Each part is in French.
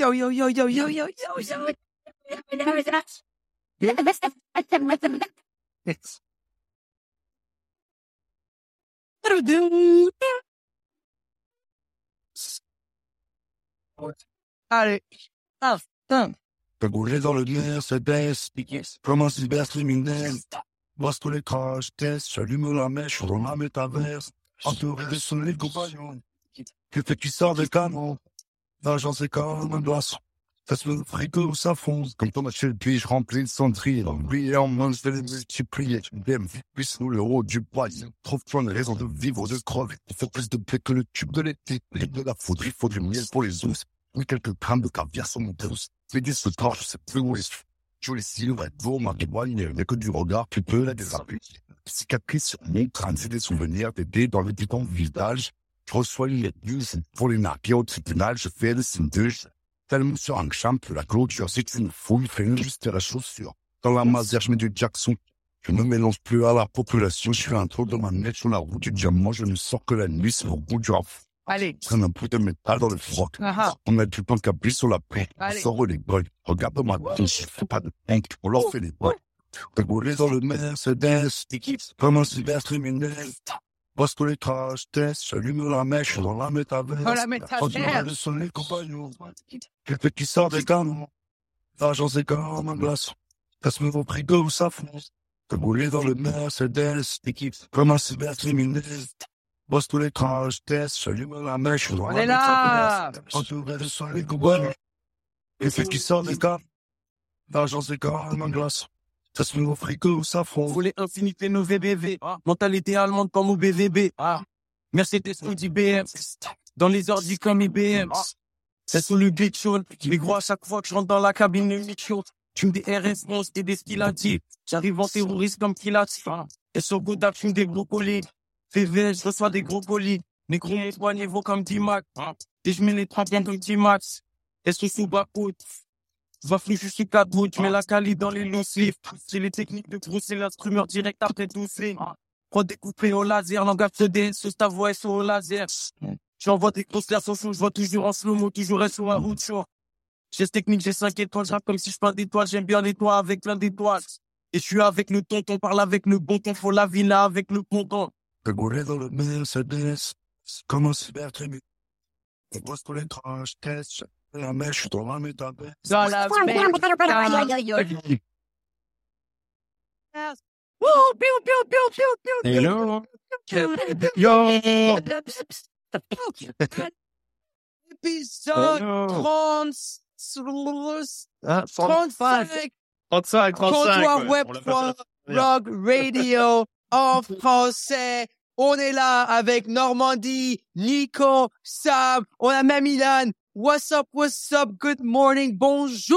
Yo, yo, yo, yo, yo, yo, yo, yo. Allez. Cagoulé dans le Mercedes, comme un cybercriminel. Bosse tous les j'allume la mèche dans la métaverse. Entouré de soleil compagnons. Que fait qui sort des L'argent c'est comme un glaçon. Ça se frigo, ça fonce. Comme ton le puits, je remplis le cendrier. Briller en main, je vais les multiplier. J'aime, puisse nous le haut du poids. Trouve plein de raisons de vivre, de crever. Tu fais plus de paix que le tube de l'été. Et de la foudre, il faut du miel pour les os. Oui, quelques grammes de caviar sur mon pouce. Mais dis ce temps, je sais plus où est Je les silhouettes, vos marques éloignées, mais que du regard, tu peux la déshabiller. Cicatrices sur mon crâne, c'est des souvenirs d'aider dans le piquant visage. Je reçois pour les narguer au tribunal, je fais le signe Tellement sur un champ, la clôture, c'est une fouille, fais juste la chaussure. Dans la masère, je mets du Jackson. Je ne mélange plus à la population, je fais un tour de ma nette sur la route du diamant, je ne sors que la nuit sur le bout du raf. Allez. Prends un peu de métal dans le froc. Ah, On a du temps qu'appuie sur la paix. On sort les bols. Regarde-moi, je fais pas de pink. On leur fait les bols. Cagoulé dans le Mercedes. Comme un cybercriminel. Bosse tous les crash tests. J'allume la mèche dans la métaverse. Oh, la métaverse. De soleil compagnons. Quelqu'un qui sort des canons. L'argent c'est comme un glaçon. Ça se met au frigo où ça fonce. Cagoulé dans le Mercedes. Comme un cybercriminel. Bosse tous les crash tests. J'allume la mèche dans On la est là. métaverse. Entouré de soleil compagnons. Quelqu'un qui sort des canons. L'argent c'est comme un glaçon. Ça se frigo où ça fonce. voulez infinité nos VBV. Mentalité allemande comme au BVB. Mercedes Audi BM. Dans les ordi comme IBM. C'est sous le glitch show. Les gros, à chaque fois que je rentre dans la cabine, le show. Tu me dis RS11 et des stylatifs. J'arrive en terroriste comme Kilati. Et sur Godap, je fume des gros colis. VV, je reçois des gros colis. Les gros mon poignet vaut comme 10 max. Et je mets les 30 comme 10 max. Et sous sous Va flou, je suis quatre bouts, je mets la cali dans les loose sleeves. C'est les techniques de Bruce et l'instrument direct après tout c'est. Prends découpé au laser, langage CD, ce ta voix est au laser. J'envoie des grosses au chaud, je vois toujours en slow-mo, toujours sur un route. J'ai cette technique, j'ai 5 étoiles, je comme si je peins d'étoiles, j'aime bien les toits avec plein d'étoiles. Et je suis avec le tonton, parle avec le bon ton, faut la villa avec le ponton. Cagoulé dans le Mercedes. Comme un. On bosse tous les crash tests. La mèche dans la métaverse. Dans la Wouh, piou, piou, piou, piou, piou, Hello. Yo! Épisode Hello. 30, Ah, 35, 35, Comptoir Web 3, Rock Radio en français. On est là avec Normandie, Nico, Sam, on a même Ilan. What's up, what's up, good morning, bonjour!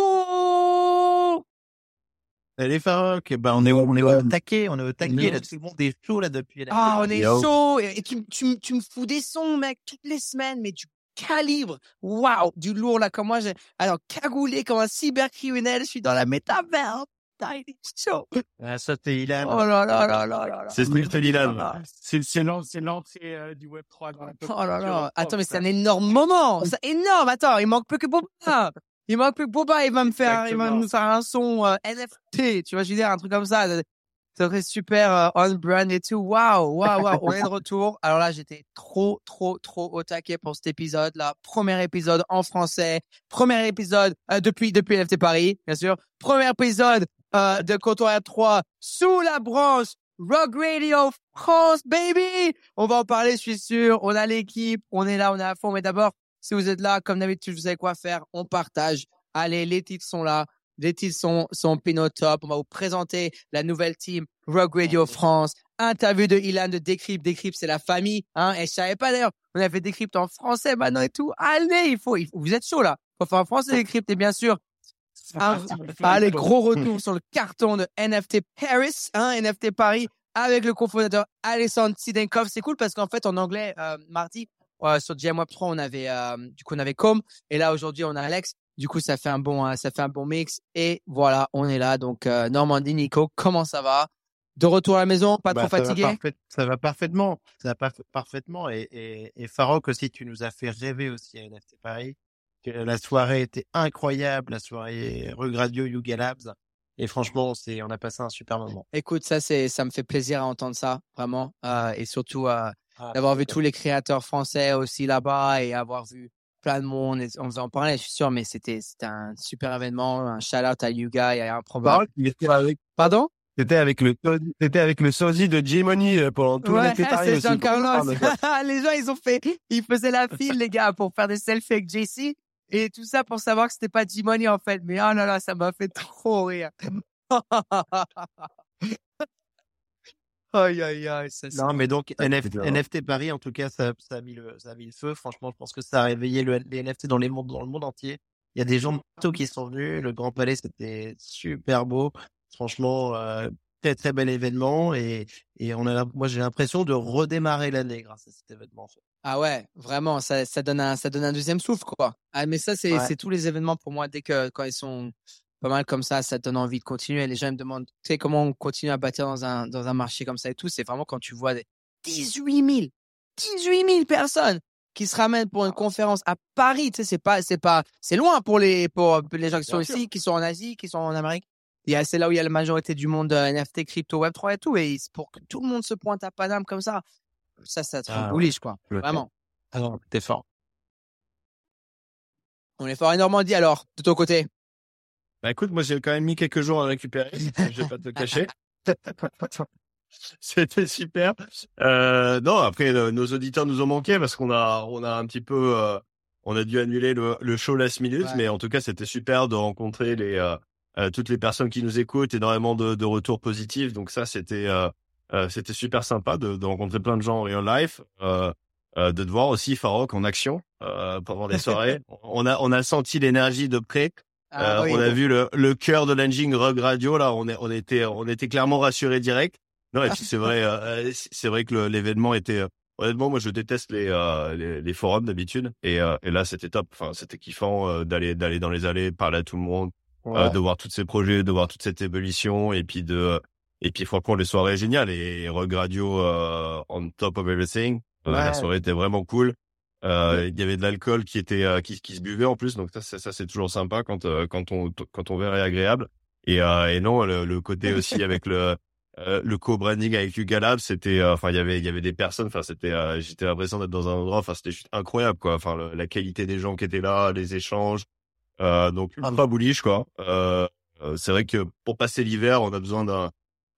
Salut Farouk, eh ben on est, on est au taquet, on est au taquet, là, tout le monde est chaud là depuis. Ah, on est chaud, et tu, tu, tu me fous des sons, mec, toutes les semaines, mais du calibre, waouh, du lourd là, comme moi, j'ai alors cagoulé comme un cybercriminel, je suis dans la métaverse. Ah, ça, c'est Ilan. Oh là là là là. C'est Ilan. C'est l'entrée euh, du Web 3 dans la Oh là là. Attends, mais c'est un énorme moment. C'est énorme. Attends, il manque plus que Boba. Il manque plus que Boba. Il va me faire, il va nous faire un son euh, NFT. Tu vois, je veux dire, un truc comme ça. Ça serait super euh, on-brand et tout. Waouh, waouh, waouh. On est de retour. Alors là, j'étais trop, trop, trop au taquet pour cet épisode. Là, premier épisode en français. Premier épisode euh, depuis, depuis NFT Paris, bien sûr. Premier épisode euh, de Comptoir 3 sous la branche Rock Radio France, baby! On va en parler, je suis sûr. On a l'équipe, on est là, on est à fond. Mais d'abord, si vous êtes là, comme d'habitude, vous savez quoi faire. On partage. Allez, les titres sont là. Les titres sont, sont pin au top. On va vous présenter la nouvelle team Rock Radio France. Interview de Ilan de Décrypte. Décrypte, c'est la famille. Hein, et je savais pas d'ailleurs. On a fait Décrypte en français maintenant et tout. Allez, il faut, il faut- vous êtes chaud là. Faut faire en français Décrypte. Et bien sûr, allez, gros retour sur le carton de NFT Paris, hein, NFT Paris, avec le cofondateur Alessandro Sidenkov. C'est cool parce qu'en fait, en anglais, euh, mardi, euh, sur GM Web 3, on avait, euh, du coup, on avait Com. Et là, aujourd'hui, on a Alex. Du coup, ça fait un bon, euh, ça fait un bon mix. Et voilà, on est là. Donc, euh, Normandie, Nico, comment ça va? De retour à la maison, pas Bah, trop ça va fatigué? parfait- ça va parfaitement. Ça va parfait- parfaitement. Et, et, et Farok aussi, tu nous as fait rêver aussi à NFT Paris. La soirée était incroyable, la soirée Regradio Yuga Labs. Et franchement, c'est, on a passé un super moment. Écoute, ça, c'est, ça me fait plaisir à entendre ça, vraiment. Euh, et surtout, euh, Ah, d'avoir vu tous les créateurs français aussi là-bas et avoir vu plein de monde. Et on vous en parlait, je suis sûr, mais c'était, c'était un super événement. Un shout out à Yuga et à Improbable. il était avec, Pardon? c'était avec le, c'était avec le sosie de J-Money euh, pendant tout Ouais, l'été c'est mais- les gens, ils ont fait, ils faisaient la file, les gars, pour faire des selfies avec JC et tout ça pour savoir que c'était pas G-Money, en fait. Mais oh là là, ça m'a fait trop rire. aïe, aïe, aïe, ça, Non, mais donc NF. NFT Paris, en tout cas, ça, ça a mis le, ça a mis le feu. Franchement, je pense que ça a réveillé le, les NFT dans les mondes, dans le monde entier. Il y a des gens de partout qui sont venus. Le Grand Palais, c'était super beau. Franchement, euh, très très bel événement et et on a, moi j'ai l'impression de redémarrer l'année grâce à cet événement. en fait. Ah ouais, vraiment, ça, ça donne un, ça donne un deuxième souffle, quoi. Ah, mais ça, c'est, Ouais. c'est tous les événements pour moi. Dès que, quand ils sont pas mal comme ça, ça te donne envie de continuer. Les gens ils me demandent, tu sais, comment on continue à bâtir dans un, dans un marché comme ça et tout. C'est vraiment quand tu vois des 18 000, 18 000 personnes qui se ramènent pour une conférence à Paris. Tu sais, c'est pas, c'est pas, c'est loin pour les, pour les gens qui sont Bien sûr. ici, qui sont en Asie, qui sont en Amérique. Il y a, c'est là où il y a la majorité du monde euh, NFT, crypto, Web3 et tout. Et pour que tout le monde se pointe à Paname comme ça, ça, ça te Ah, bullish, quoi. Vraiment. Alors, t'es fort. On est fort en Normandie alors, de ton côté? Bah écoute, moi j'ai quand même mis quelques jours à récupérer, je vais pas te le cacher. C'était super. Euh, non, après euh, nos auditeurs nous ont manqué parce qu'on a on a un petit peu euh, on a dû annuler le, le show last minute, Ouais. mais en tout cas c'était super de rencontrer les euh, toutes les personnes qui nous écoutent, énormément de, de retours positifs. Donc ça c'était euh, c'était super sympa de, de rencontrer plein de gens en real life, euh, euh, de te voir aussi Farok en action euh, pendant les soirées. on a on a senti l'énergie de près. Ah Euh, oui. On a vu le, le cœur de l'engine Rug Radio là, on est, on était, on était clairement rassurés direct. Non et puis c'est vrai, euh, c'est vrai que l'événement était. honnêtement, moi je déteste les, euh, les, les forums d'habitude et, euh, et là c'était top. Enfin c'était kiffant euh, d'aller, d'aller dans les allées, parler à tout le monde, euh, de voir tous ces projets, de voir toute cette évolution et puis de, et puis franchement les soirées géniales et Rug Radio euh, on top of everything. Euh, La Ouais. soirée était vraiment cool. Euh, Il y avait de l'alcool qui était euh, qui, qui se buvait en plus, donc ça ça c'est toujours sympa quand euh, quand on quand on verre est agréable. Et euh, et non le, le côté aussi avec le euh, le co-branding avec Yuga Labs, c'était euh, enfin il y avait il y avait des personnes, enfin c'était euh, j'étais l'impression d'être dans un endroit, enfin c'était juste incroyable quoi. Enfin le- la qualité des gens qui étaient là, les échanges, euh, donc ultra bullish quoi. Euh, euh, c'est vrai que pour passer l'hiver, on a besoin d'un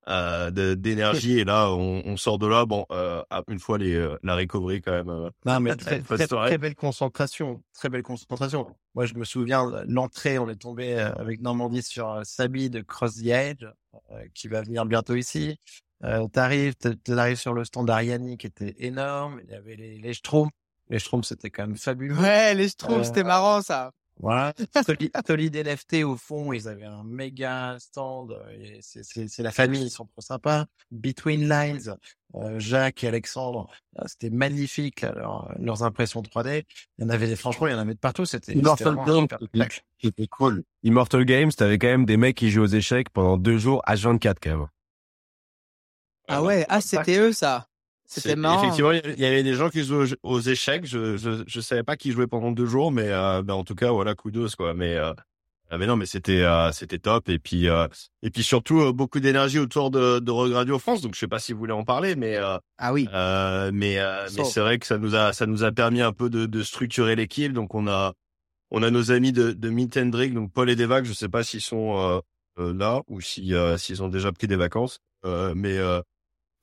euh, d'énergie et là on, on sort de là bon euh, une fois les euh, la recovery quand même euh, Non, mais très, belle concentration, très belle concentration. Moi, je me souviens, l'entrée, on est tombé euh, avec Normandie sur euh, Sabi de Cross the Edge, euh, qui va venir bientôt ici. Euh, t'arrives, t'arrives sur le stand d'Ariani qui était énorme. Il y avait les, les Schtroumpfs. Les Schtroumpfs, c'était quand même fabuleux. Ouais, les Schtroumpfs, Euh, c'était marrant ça. Voilà. Solid, Solid NFT au fond, ils avaient un méga stand. euh, C'est, c'est, c'est la famille, ils sont trop sympas. Between Lines, euh, Jacques et Alexandre, euh, c'était magnifique là, leur- leurs impressions 3D. Il y en avait, franchement, il y en avait de partout. C'était, c'était Immortal Games, c'était cool. Immortal Games, t'avais quand même des mecs qui jouent aux échecs pendant deux jours à 24 quand même. Ah ouais, ah c'était eux ça. C'était marrant. Effectivement, il y avait des gens qui jouaient aux, échecs. Je, je, je savais pas qui jouait pendant deux jours, mais euh, ben, en tout cas, voilà, kudos quoi. Mais euh, ah, mais non, mais c'était euh, c'était top. Et puis euh, et puis surtout euh, beaucoup d'énergie autour de, de Rogue Radio France. Donc je sais pas si vous voulez en parler, mais euh, Ah oui. euh, mais euh, mais c'est vrai que ça nous a ça nous a permis un peu de, de structurer l'équipe. Donc on a on a nos amis de, de Meet and Drink, donc Paul et Devac. Je sais pas s'ils sont là ou si euh, s'ils ont déjà pris des vacances, euh, mais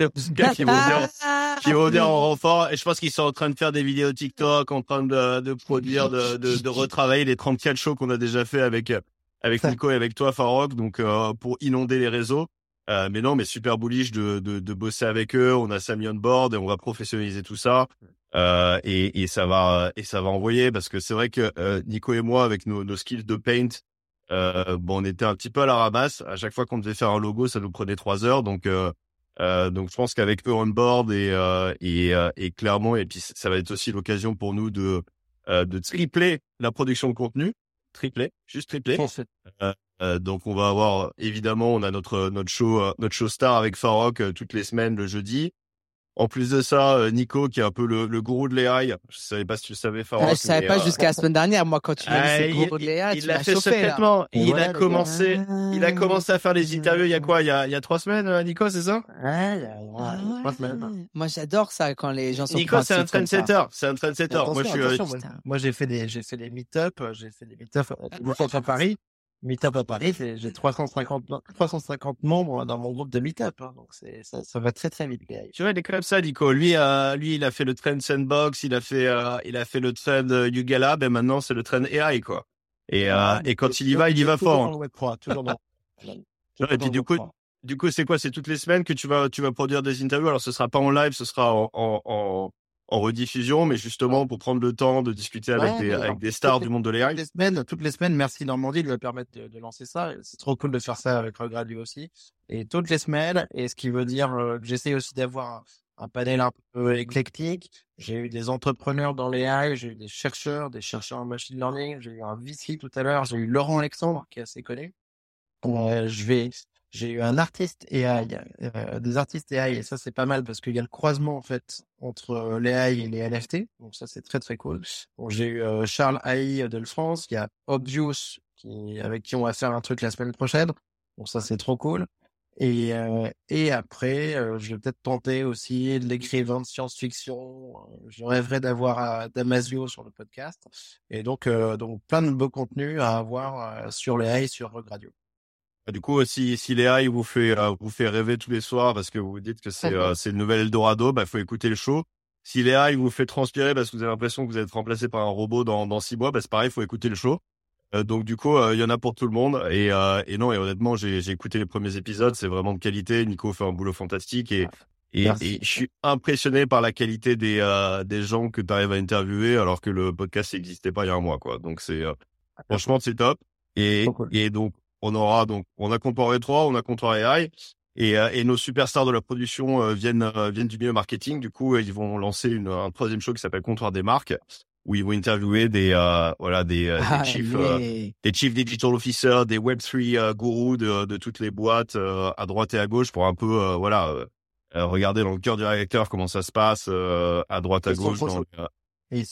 euh, qui vont venir qui vont venir en renfort. Et je pense qu'ils sont en train de faire des vidéos TikTok, en train de, de produire, de, de, de retravailler les 34 shows qu'on a déjà fait avec euh, avec Nico et avec toi, Farok, donc euh, pour inonder les réseaux. Euh, mais non, mais super bullish de, de, de bosser avec eux. On a Samy on board et on va professionnaliser tout ça. Euh, et, et ça va et ça va envoyer parce que c'est vrai que euh, Nico et moi avec nos, nos skills de paint, euh, bon, on était un petit peu à la ramasse. À chaque fois qu'on devait faire un logo, ça nous prenait trois heures. Donc euh, donc je pense qu'avec eux on board et euh, et, euh, et clairement et puis ça va être aussi l'occasion pour nous de euh, de tripler la production de contenu, tripler, juste tripler. Euh, donc on va avoir évidemment on a notre notre show notre show star avec Farok toutes les semaines le jeudi. En plus de ça, euh, Nico, qui est un peu le, le gourou de l'AI. Je savais pas si tu savais, Farok. Ah, je savais pas euh, jusqu'à la semaine dernière. Moi, quand tu m'as ah, dit c'est il- gros de il tu l'a m'as fait chauffé, là. secrètement. Il Ouais, a commencé, il a commencé à faire les Ah. interviews il y a quoi? Il y a, il y a trois semaines, euh, Nico, c'est ça? Ouais, Ah ouais, trois semaines. Moi, j'adore ça quand les gens sont Nico, c'est un trendsetter. C'est un trendsetter. Moi, je suis, attention, moi, j'ai fait des, j'ai fait des meet-up, j'ai fait des meet-up meet-up à Paris. Meet-up à Paris, j'ai 350, 350 membres dans mon groupe de meet-up, hein, donc ça, ça va très très vite. Tu vois, il est comme ça, Nico. Lui, euh, lui, il a fait le trend Sandbox, il a fait, euh, il a fait le trend euh, Yuga Lab, et maintenant c'est le trend AI, quoi. Et, euh, et quand il y va, il y va fort. dans le Web 3, toujours dans, et puis, du coup, Du coup, c'est quoi? C'est toutes les semaines que tu vas, tu vas produire des interviews. Alors, ce sera pas en live, ce sera en, en, en, en rediffusion, mais justement pour prendre le temps de discuter avec, Ouais, des, avec stars du monde de toutes l'AI. les semaines, toutes les semaines, merci Normandie de me permettre de, de lancer ça. C'est trop cool de faire ça avec Regret lui aussi. Et toutes les semaines, et ce qui veut dire euh, que j'essaie aussi d'avoir un, un panel un peu éclectique. J'ai eu des entrepreneurs dans les AI, j'ai eu des chercheurs, des chercheurs en machine learning, j'ai eu un VC tout à l'heure, j'ai eu Laurent Alexandre qui est assez connu. Euh, je vais, j'ai eu un artiste AI, euh, des artistes AI, et ça c'est pas mal parce qu'il y a le croisement en fait entre euh, les AI et les NFT, donc ça c'est très très cool. Bon, j'ai eu euh, Charles AI de France, il y a Obvious qui, avec qui on va faire un truc la semaine prochaine, donc ça c'est trop cool. Et, euh, et après, euh, je vais peut-être tenter aussi de l'écrivain de science-fiction. Euh, Je rêverais d'avoir Damasio sur le podcast. Et donc, donc plein de beaux contenus à avoir sur les AI, sur Rug Radio. Du coup, si, si l'AI vous fait, euh, vous fait rêver tous les soirs parce que vous vous dites que c'est, euh, c'est le nouvel Eldorado, bah, faut écouter le show. Si l'AI vous fait transpirer parce que vous avez l'impression que vous êtes remplacé par un robot dans, dans six mois, bah, c'est pareil, faut écouter le show. Euh, donc du coup, euh, il y en a pour tout le monde. Et, euh, et non, et honnêtement, j'ai, j'ai écouté les premiers épisodes, c'est vraiment de qualité. Nico fait un boulot fantastique et, et, je suis impressionné par la qualité des, euh, des gens que tu arrives à interviewer alors que le podcast n'existait pas il y a un mois, quoi. Donc c'est, euh, franchement, c'est top. Et, cool. et donc, on aura donc, on a Comptoir 3, on a Comptoir AI. Et, euh, et nos superstars de la production euh, viennent euh, viennent du milieu marketing. Du coup, ils vont lancer une, un troisième show qui s'appelle Comptoir des marques, où ils vont interviewer des euh, voilà des, Ah, des chiefs euh, yeah. des chief digital officers, des Web 3 euh, gourous de, de toutes les boîtes euh, à droite et à gauche pour un peu euh, voilà regarder dans le cœur du réacteur comment ça se passe euh, à droite à gauche dans,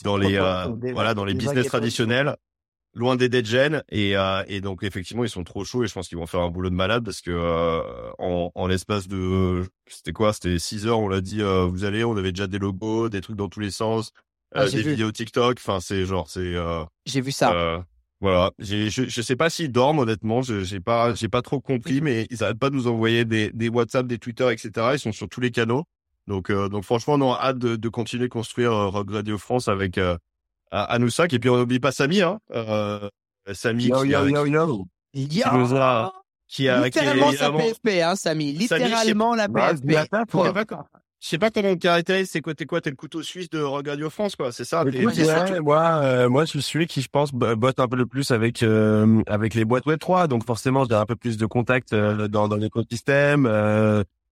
dans les euh, voilà dans les business traditionnels loin des dead gen et euh, et donc effectivement ils sont trop chauds et je pense qu'ils vont faire un boulot de malade parce que euh, en, en l'espace de c'était quoi? C'était 6 heures on l'a dit euh, vous allez on avait déjà des logos des trucs dans tous les sens Ah, euh, j'ai des vu. vidéos TikTok enfin c'est genre c'est euh, J'ai vu ça. euh, voilà, j'ai, je, je sais pas s'ils dorment honnêtement, je, j'ai pas, j'ai pas trop compris, mais ils arrêtent pas de nous envoyer des, des WhatsApp, des Twitter, etc. Ils sont sur tous les canaux, donc, euh, donc franchement, on a hâte de, de continuer de construire euh, Rock Radio France avec euh, à, à nous ça. Et puis on n'oublie pas Samy, hein, euh, Samy Yo, qui, yo, a- yo, yo. Qui nous a, qui a, qui est Littéralement sa PFP, hein, Samy. Littéralement la Bah, PFP. je l'attaque, Je sais pas comment on caractérise, c'est quoi, t'es quoi, t'es le couteau suisse de Radio France, quoi, c'est ça. Écoute, ouais, moi, euh, moi, je suis celui qui, je pense, bo- botte un peu le plus avec euh, avec les boîtes Web 3. Donc forcément, j'ai un peu plus de contact euh, dans dans l'écosystème.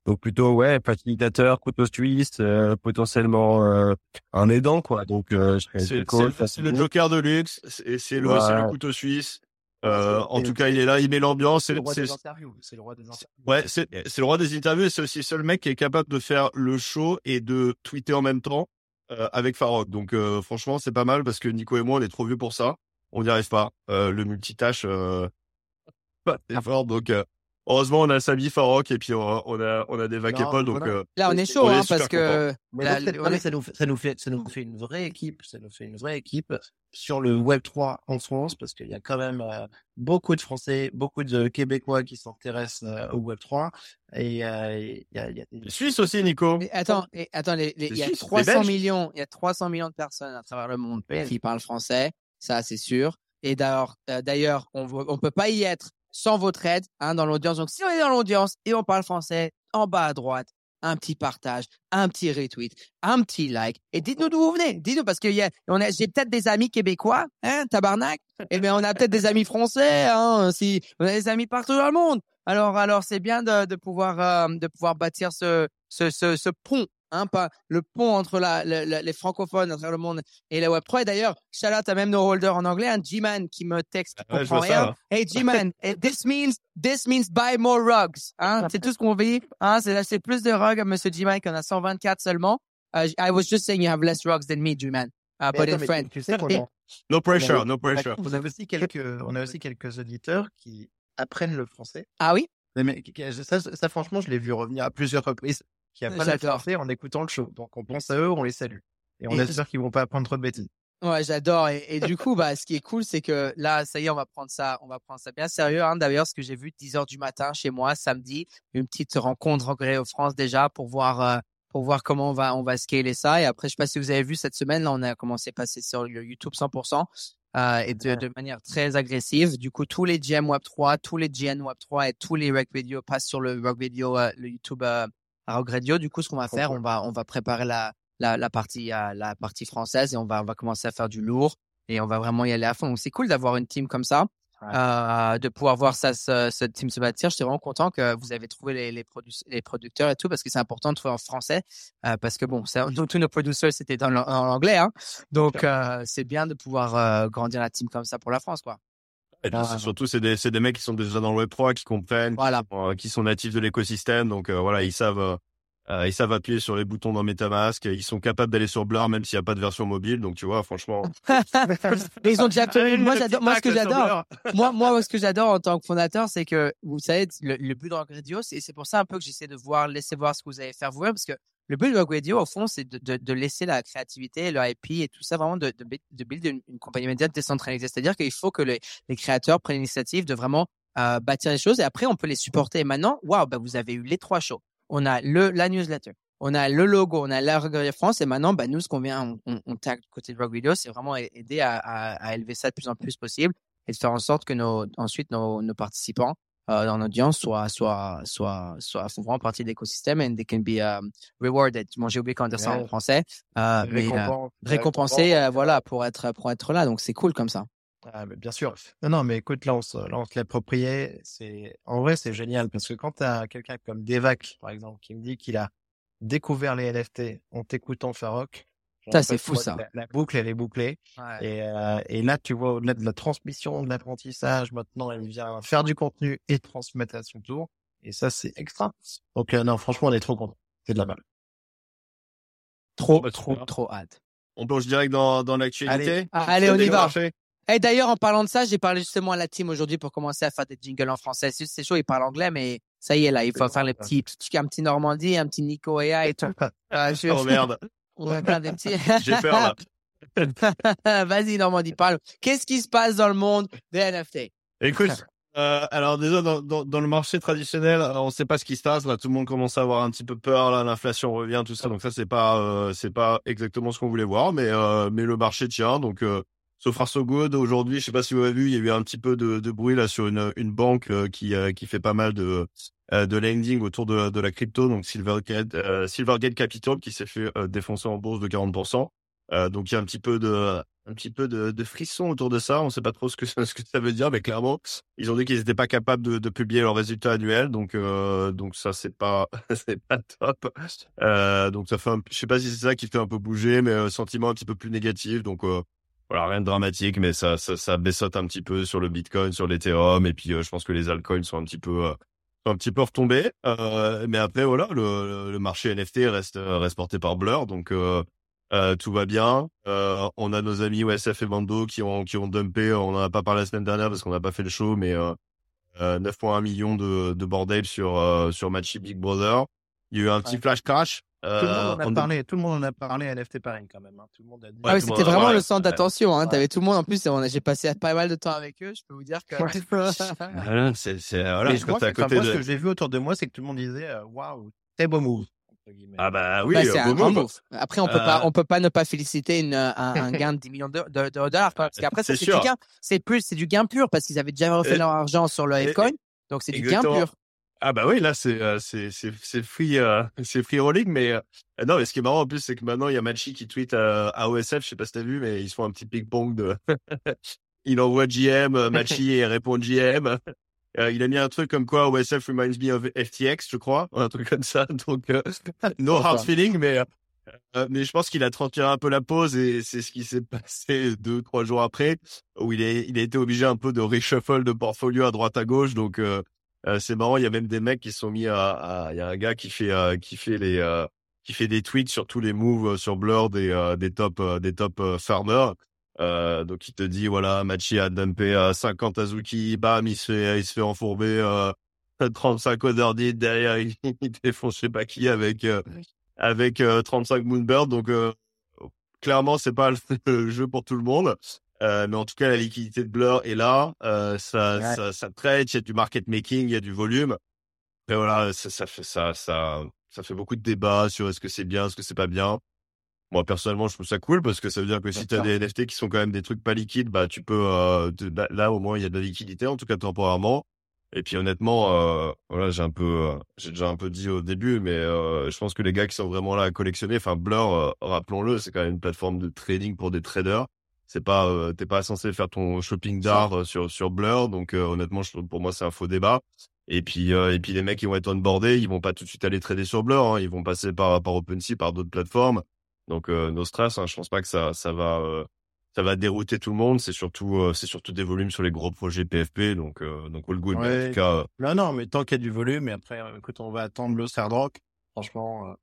Donc plutôt, ouais, facilitateur, couteau suisse, euh, potentiellement euh, un aidant, quoi. Donc euh, C'est cool, le joker de luxe, c'est c'est le, le couteau suisse. Euh, en tout cas, il est là, il met l'ambiance. C'est le roi des interviews. C'est le roi des interviews. ouais, c'est c'est le roi des interviews et c'est aussi le seul mec qui est capable de faire le show et de tweeter en même temps euh, avec Farok. Donc euh, franchement, c'est pas mal parce que Nico et moi, on est trop vieux pour ça. On n'y arrive pas. Euh, le multitâche, euh, pas très fort. Donc euh, heureusement, on a Samy, Farok et puis on a on a, on a des Non, Paul. Donc voilà. euh, Là, on est chaud, On hein, parce que on est- ça nous fait, ça nous fait, ça nous fait une vraie équipe, ça nous fait une vraie équipe sur le Web 3 en France, parce qu'il y a quand même euh, beaucoup de Français, beaucoup de Québécois qui s'intéressent euh, au Web 3, et euh, il y a, y a des... les Suisses aussi, Nico. Mais attends, et, attends, les- les- il y a C'est suisse, les 300 Belges. millions, il y a 300 millions de personnes à travers le monde qui parlent français, ça c'est sûr. Et d'ailleurs, euh, d'ailleurs, on on peut pas y être sans votre aide hein, dans l'audience. Donc si on est dans l'audience et on parle français, en bas à droite, un petit partage, un petit retweet, un petit like, et dites-nous d'où vous venez. Dites-nous parce que y a, on j'ai peut-être des amis québécois, hein, tabarnak. Et bien on a peut-être des amis français, hein, si on a des amis partout dans le monde. Alors, alors c'est bien de, de pouvoir, euh, de pouvoir bâtir ce, ce, ce pont hein, pas le pont entre la, la- la- les francophones à travers le monde et la Web 3. Et d'ailleurs, shout out à même nos holders en anglais, un G-Man qui me texte, qui Ah ouais, comprend vois ça, rien. là. Hey G-Man, this means, this means buy more rugs. Hein, c'est tout ce qu'on veut. Hein, c'est d'acheter plus de rugs à Monsieur G-Man qu'on a 124 seulement. Uh, I was just saying you have less rugs than me, G-Man. Uh, but attends, in French. Tu sais en- No pressure, on a- no pressure. On a aussi quelques, on a aussi quelques auditeurs qui apprennent le français. Ah oui? Mais, ça, ça, franchement, je l'ai vu revenir à plusieurs reprises, qui apprennent J'adore. français en écoutant le show. Donc, on pense à eux, on les salue. Et on Et- espère qu'ils vont pas apprendre trop de bêtises. Ouais, j'adore. Et, et du coup, bah, ce qui est cool, c'est que là, ça y est, on va prendre ça, on va prendre ça bien sérieux. Hein. D'ailleurs, ce que j'ai vu 10 heures du matin chez moi, samedi, une petite rencontre en France déjà pour voir, euh, pour voir comment on va, on va scaler ça. Et après, je sais pas si vous avez vu cette semaine, là, on a commencé à passer sur le YouTube 100%. Euh, et de, de manière très agressive. Du coup, tous les GM Web 3, tous les GN Web 3 et tous les Rec Video passent sur le Rock Video, euh, le YouTube euh, Rock Radio. Du coup, ce qu'on va faire, on va, on va préparer la, la, la partie, euh, la partie française et on va, on va commencer à faire du lourd et on va vraiment y aller à fond. Donc, c'est cool d'avoir une team comme ça, Ouais. euh, de pouvoir voir ça, ce, ce team se bâtir. J'étais vraiment content que vous avez trouvé les, les, produ- les producteurs et tout parce que c'est important de trouver en français euh, parce que bon, ça, nous, tous nos producteurs c'était dans l'an- en anglais, hein. Donc, euh, c'est bien de pouvoir grandir la team comme ça pour la France, quoi. Et puis, Ah, surtout, c'est des, des mecs qui sont déjà dans le Web 3, qui comprennent, Voilà. euh, qui sont natifs de l'écosystème. Donc euh, voilà, ils savent, euh, ils savent appuyer sur les boutons dans MetaMask. Ils sont capables d'aller sur Blur même s'il n'y a pas de version mobile. Donc tu vois, franchement. Mais ils ont déjà moi j'adore moi ce que j'adore moi moi ce que j'adore en tant que fondateur c'est que vous savez le, le but de Rock Radio c'est pour ça un peu que j'essaie de voir laisser voir ce que vous allez faire vous parce que le but de Radio au fond c'est de, de, de laisser la créativité le IP et tout ça vraiment de de, de build une, compagnie média décentralisée. C'est-à-dire qu'il faut que les, créateurs prennent l'initiative de vraiment euh, bâtir les choses et après on peut les supporter. Et maintenant waouh bah vous avez eu les trois shows. On a le la newsletter. On a le logo, on a la Radio France. Et maintenant, bah, nous, ce qu'on vient, on, on, on côté de Rock Video, c'est vraiment aider à, élever ça de plus en plus possible et de faire en sorte que nos, ensuite nos participants euh, dans l'audience soient, soient, soient, soient, font vraiment partie de l'écosystème and they can be um, rewarded. Bon, j'ai oublié comment dire ça en français, euh, euh, euh, voilà, pour être, pour être là. Donc, c'est cool comme ça. Ah, mais bien sûr. Non, non, mais écoute, là, on se, là, on se l'appropriait. C'est, en vrai, c'est génial parce que quand tu as quelqu'un comme Devac, par exemple, qui me dit qu'il a découvert les NFT en t'écoutant Farok. Ça, c'est fou, ça. La, la boucle, elle est bouclée. Et, euh, et là, tu vois, au-delà de la transmission, de l'apprentissage, maintenant, il vient faire du contenu et transmettre à son tour. Et ça, c'est extra. Donc, euh, non, franchement, on est trop content. C'est de la balle. Trop, Bah, trop, trop hâte. On plonge direct dans, dans l'actualité. Allez. Ah, allez, on y va. Et d'ailleurs, en parlant de ça, j'ai parlé justement à la team aujourd'hui pour commencer à faire des jingles en français. C'est chaud, ils parlent anglais, mais ça y est, là, il faut faire les petits, un petit Normandie, un petit Nico et et tout. Ah, je- Oh merde, On va faire des petits. j'ai peur là. Vas-y, Normandie, parle. Qu'est-ce qui se passe dans le monde des NFT? Écoute, euh, alors déjà dans, dans, dans le marché traditionnel, euh, on ne sait pas ce qui se passe. Là, tout le monde commence à avoir un petit peu peur. Là, l'inflation revient, tout ça. Donc ça, c'est pas, euh, c'est pas exactement ce qu'on voulait voir, mais euh, mais le marché tient. Donc so far so good. Aujourd'hui, je sais pas si vous avez vu, il y a eu un petit peu de, de bruit là sur une une banque qui qui fait pas mal de de lending autour de de la crypto. Donc Silvergate euh, Silvergate Capital qui s'est fait euh, défoncer en bourse de 40%. Euh, donc il y a un petit peu de un petit peu de, de frisson autour de ça. On sait pas trop ce que ce que ça veut dire, mais clairement, ils ont dit qu'ils n'étaient pas capables de, de publier leurs résultats annuels. Donc euh, donc ça c'est pas c'est pas top. Euh, donc ça fait un, je sais pas si c'est ça qui fait un peu bouger, mais euh, sentiment un petit peu plus négatif. Donc euh, voilà rien de dramatique, mais ça ça ça un petit peu sur le Bitcoin, sur l'Ethereum, et puis euh, je pense que les altcoins sont un petit peu euh, un petit peu retombés. Euh, mais après voilà le, marché NFT reste reste porté par Blur, donc euh, euh, tout va bien. Euh, on a nos amis OSF et Bando qui ont qui ont dumpé. On en a pas parlé la semaine dernière parce qu'on n'a pas fait le show, mais euh, euh, 9,1 millions de de bordel sur euh, sur Matchy Big Brother. Il y a eu un petit Ouais. flash crash. Tout le monde Euh, en a on- parlé. Tout le monde en a parlé à NFT Paris quand même. hein. Tout le monde a dit. ah le c'était vraiment ouais, le centre ouais. d'attention. Hein. Ouais. T'avais tout le monde. En plus, on a- j'ai passé pas mal de temps avec eux. Je peux vous dire que. Voilà, c'est c'est voilà. Je quand crois à que, enfin, côté moi, de- ce que j'ai vu autour de moi, c'est que tout le monde disait euh, waouh, très beau move. Ah bah oui, Bah, c'est euh, un beau grand move. move. Après, on peut Euh, pas, on peut pas ne pas féliciter une, un, un gain de 10 millions de, de- de dollars, parce qu'après, ça, C'est du sûr. gain. C'est plus, c'est du gain pur parce qu'ils avaient déjà refait Et- leur argent sur le Bitcoin. Donc, c'est du gain pur. Ah bah oui, là c'est euh, c'est c'est c'est free euh, c'est free rolling, mais euh, non, mais ce qui est marrant en plus, c'est que maintenant il y a Machi qui tweet à, à OSF, je sais pas si t'as vu, mais ils se font un petit ping pong de. il envoie GM, Machi et répond GM. Il a mis un truc comme quoi OSF reminds me of FTX, je crois, un truc comme ça. Donc euh, no hard feeling, mais euh, mais je pense qu'il a transpiré un peu la pause et c'est ce qui s'est passé deux trois jours après où il est il a été obligé un peu de reshuffle de portfolio à droite à gauche. Donc euh, c'est marrant, il y a même des mecs qui sont mis à, à- il y a un gars qui fait euh, qui fait les euh, qui fait des tweets sur tous les moves euh, sur Blur des euh, des top euh, des top euh, farmers. Euh, donc il te dit voilà Machi a dumpé à 50 Azuki, bam il se fait il se fait enfourber euh, 35 Otherdeed derrière il, il défonce je sais pas qui avec euh, avec euh, 35 Moonbird donc euh, clairement c'est pas le, le jeu pour tout le monde. Euh, mais en tout cas, la liquidité de Blur est là. Euh, ça, Ouais. ça, ça trade. Il y a du market making, il y a du volume. Et voilà, ça, ça fait ça, ça, ça fait beaucoup de débats sur est-ce que c'est bien, est-ce que c'est pas bien. Moi personnellement, je trouve ça cool parce que ça veut dire que si tu as des NFT qui sont quand même des trucs pas liquides, bah tu peux euh, te- là, là, au moins il y a de la liquidité en tout cas temporairement. Et puis honnêtement, euh, voilà, j'ai un peu, euh, j'ai déjà un peu dit au début, mais euh, je pense que les gars qui sont vraiment là à collectionner, enfin Blur, rappelons-le, c'est quand même une plateforme de trading pour des traders. C'est pas, euh, t'es pas censé faire ton shopping d'art euh, sur sur Blur, donc euh, honnêtement, je, pour moi c'est un faux débat. Et puis euh, et puis les mecs qui vont être onboardés, ils vont pas tout de suite aller trader sur Blur, hein, ils vont passer par par OpenSea, par d'autres plateformes. Donc euh, no stress, hein, je pense pas que ça ça va euh, ça va dérouter tout le monde. C'est surtout euh, c'est surtout des volumes sur les gros projets PFP, donc euh, donc all good. Mais en Ouais. tout cas, euh, Non, non, mais tant qu'il y a du volume, et après, écoute, on va attendre le Hard Rock. Franchement, euh,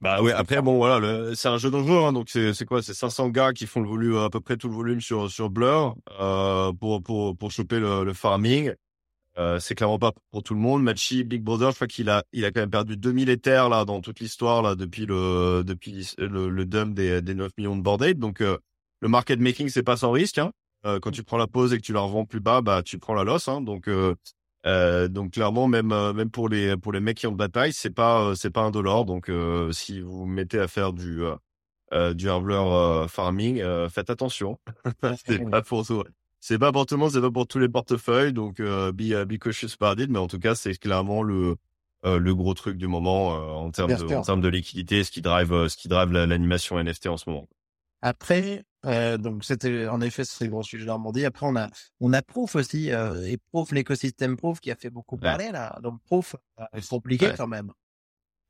Bah ouais, après bon voilà, c'est un jeu dangereux hein, donc c'est quoi, c'est 500 gars qui font le volume à peu près tout le volume sur sur Blur euh, pour pour pour choper le, le farming. Euh, c'est clairement pas pour tout le monde. Machi, Big Brother, je crois qu'il a il a quand même perdu 2000 éthers là dans toute l'histoire là depuis le depuis le, le dump des des 9 millions de board Donc euh, le market making c'est pas sans risque hein. Euh, quand tu prends la pause et que tu la revends plus bas, bah tu prends la loss hein. Donc euh, donc clairement même euh, même pour les pour les mecs qui ont de la taille, c'est pas euh, c'est pas un dollar. Donc euh, si vous vous mettez à faire du euh, du euh, farming, euh, faites attention. c'est pas pour tout. C'est pas pour tout le monde, c'est pas pour tous les portefeuilles. Donc euh, be, be cautious about it, mais en tout cas c'est clairement le euh, le gros truc du moment euh, en termes de en termes de liquidité, ce qui drive ce qui drive la- l'animation NFT en ce moment. Après, euh, donc c'était en effet c'est le gros sujet Normandie. Après on a on a Proof aussi euh, et Proof l'écosystème Proof qui a fait beaucoup parler là. Donc Proof euh, c'est compliqué Ouais. quand même.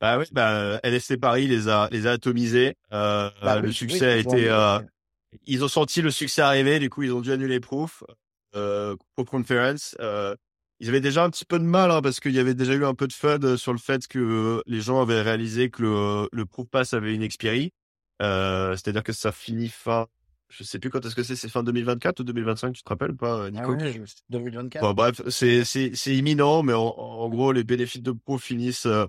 Bah oui, bah euh, LSC Paris les a les a atomisés. Euh, Bah le oui, succès a oui, été bon, euh, mais- ils ont senti le succès arriver, du coup ils ont dû annuler Proof euh, Proof Conference. Euh, ils avaient déjà un petit peu de mal hein, parce qu'il y avait déjà eu un peu de FUD sur le fait que les gens avaient réalisé que le, le Proof Pass avait une expiry. Euh, C'est-à-dire que ça finit fin, je sais plus quand est-ce que c'est, c'est fin 2024 ou 2025, tu te rappelles ou pas, Ah Nico? ouais, je- 2024. Bon, bref, c'est c'est c'est imminent, mais en, en gros les bénéfices de finissent euh,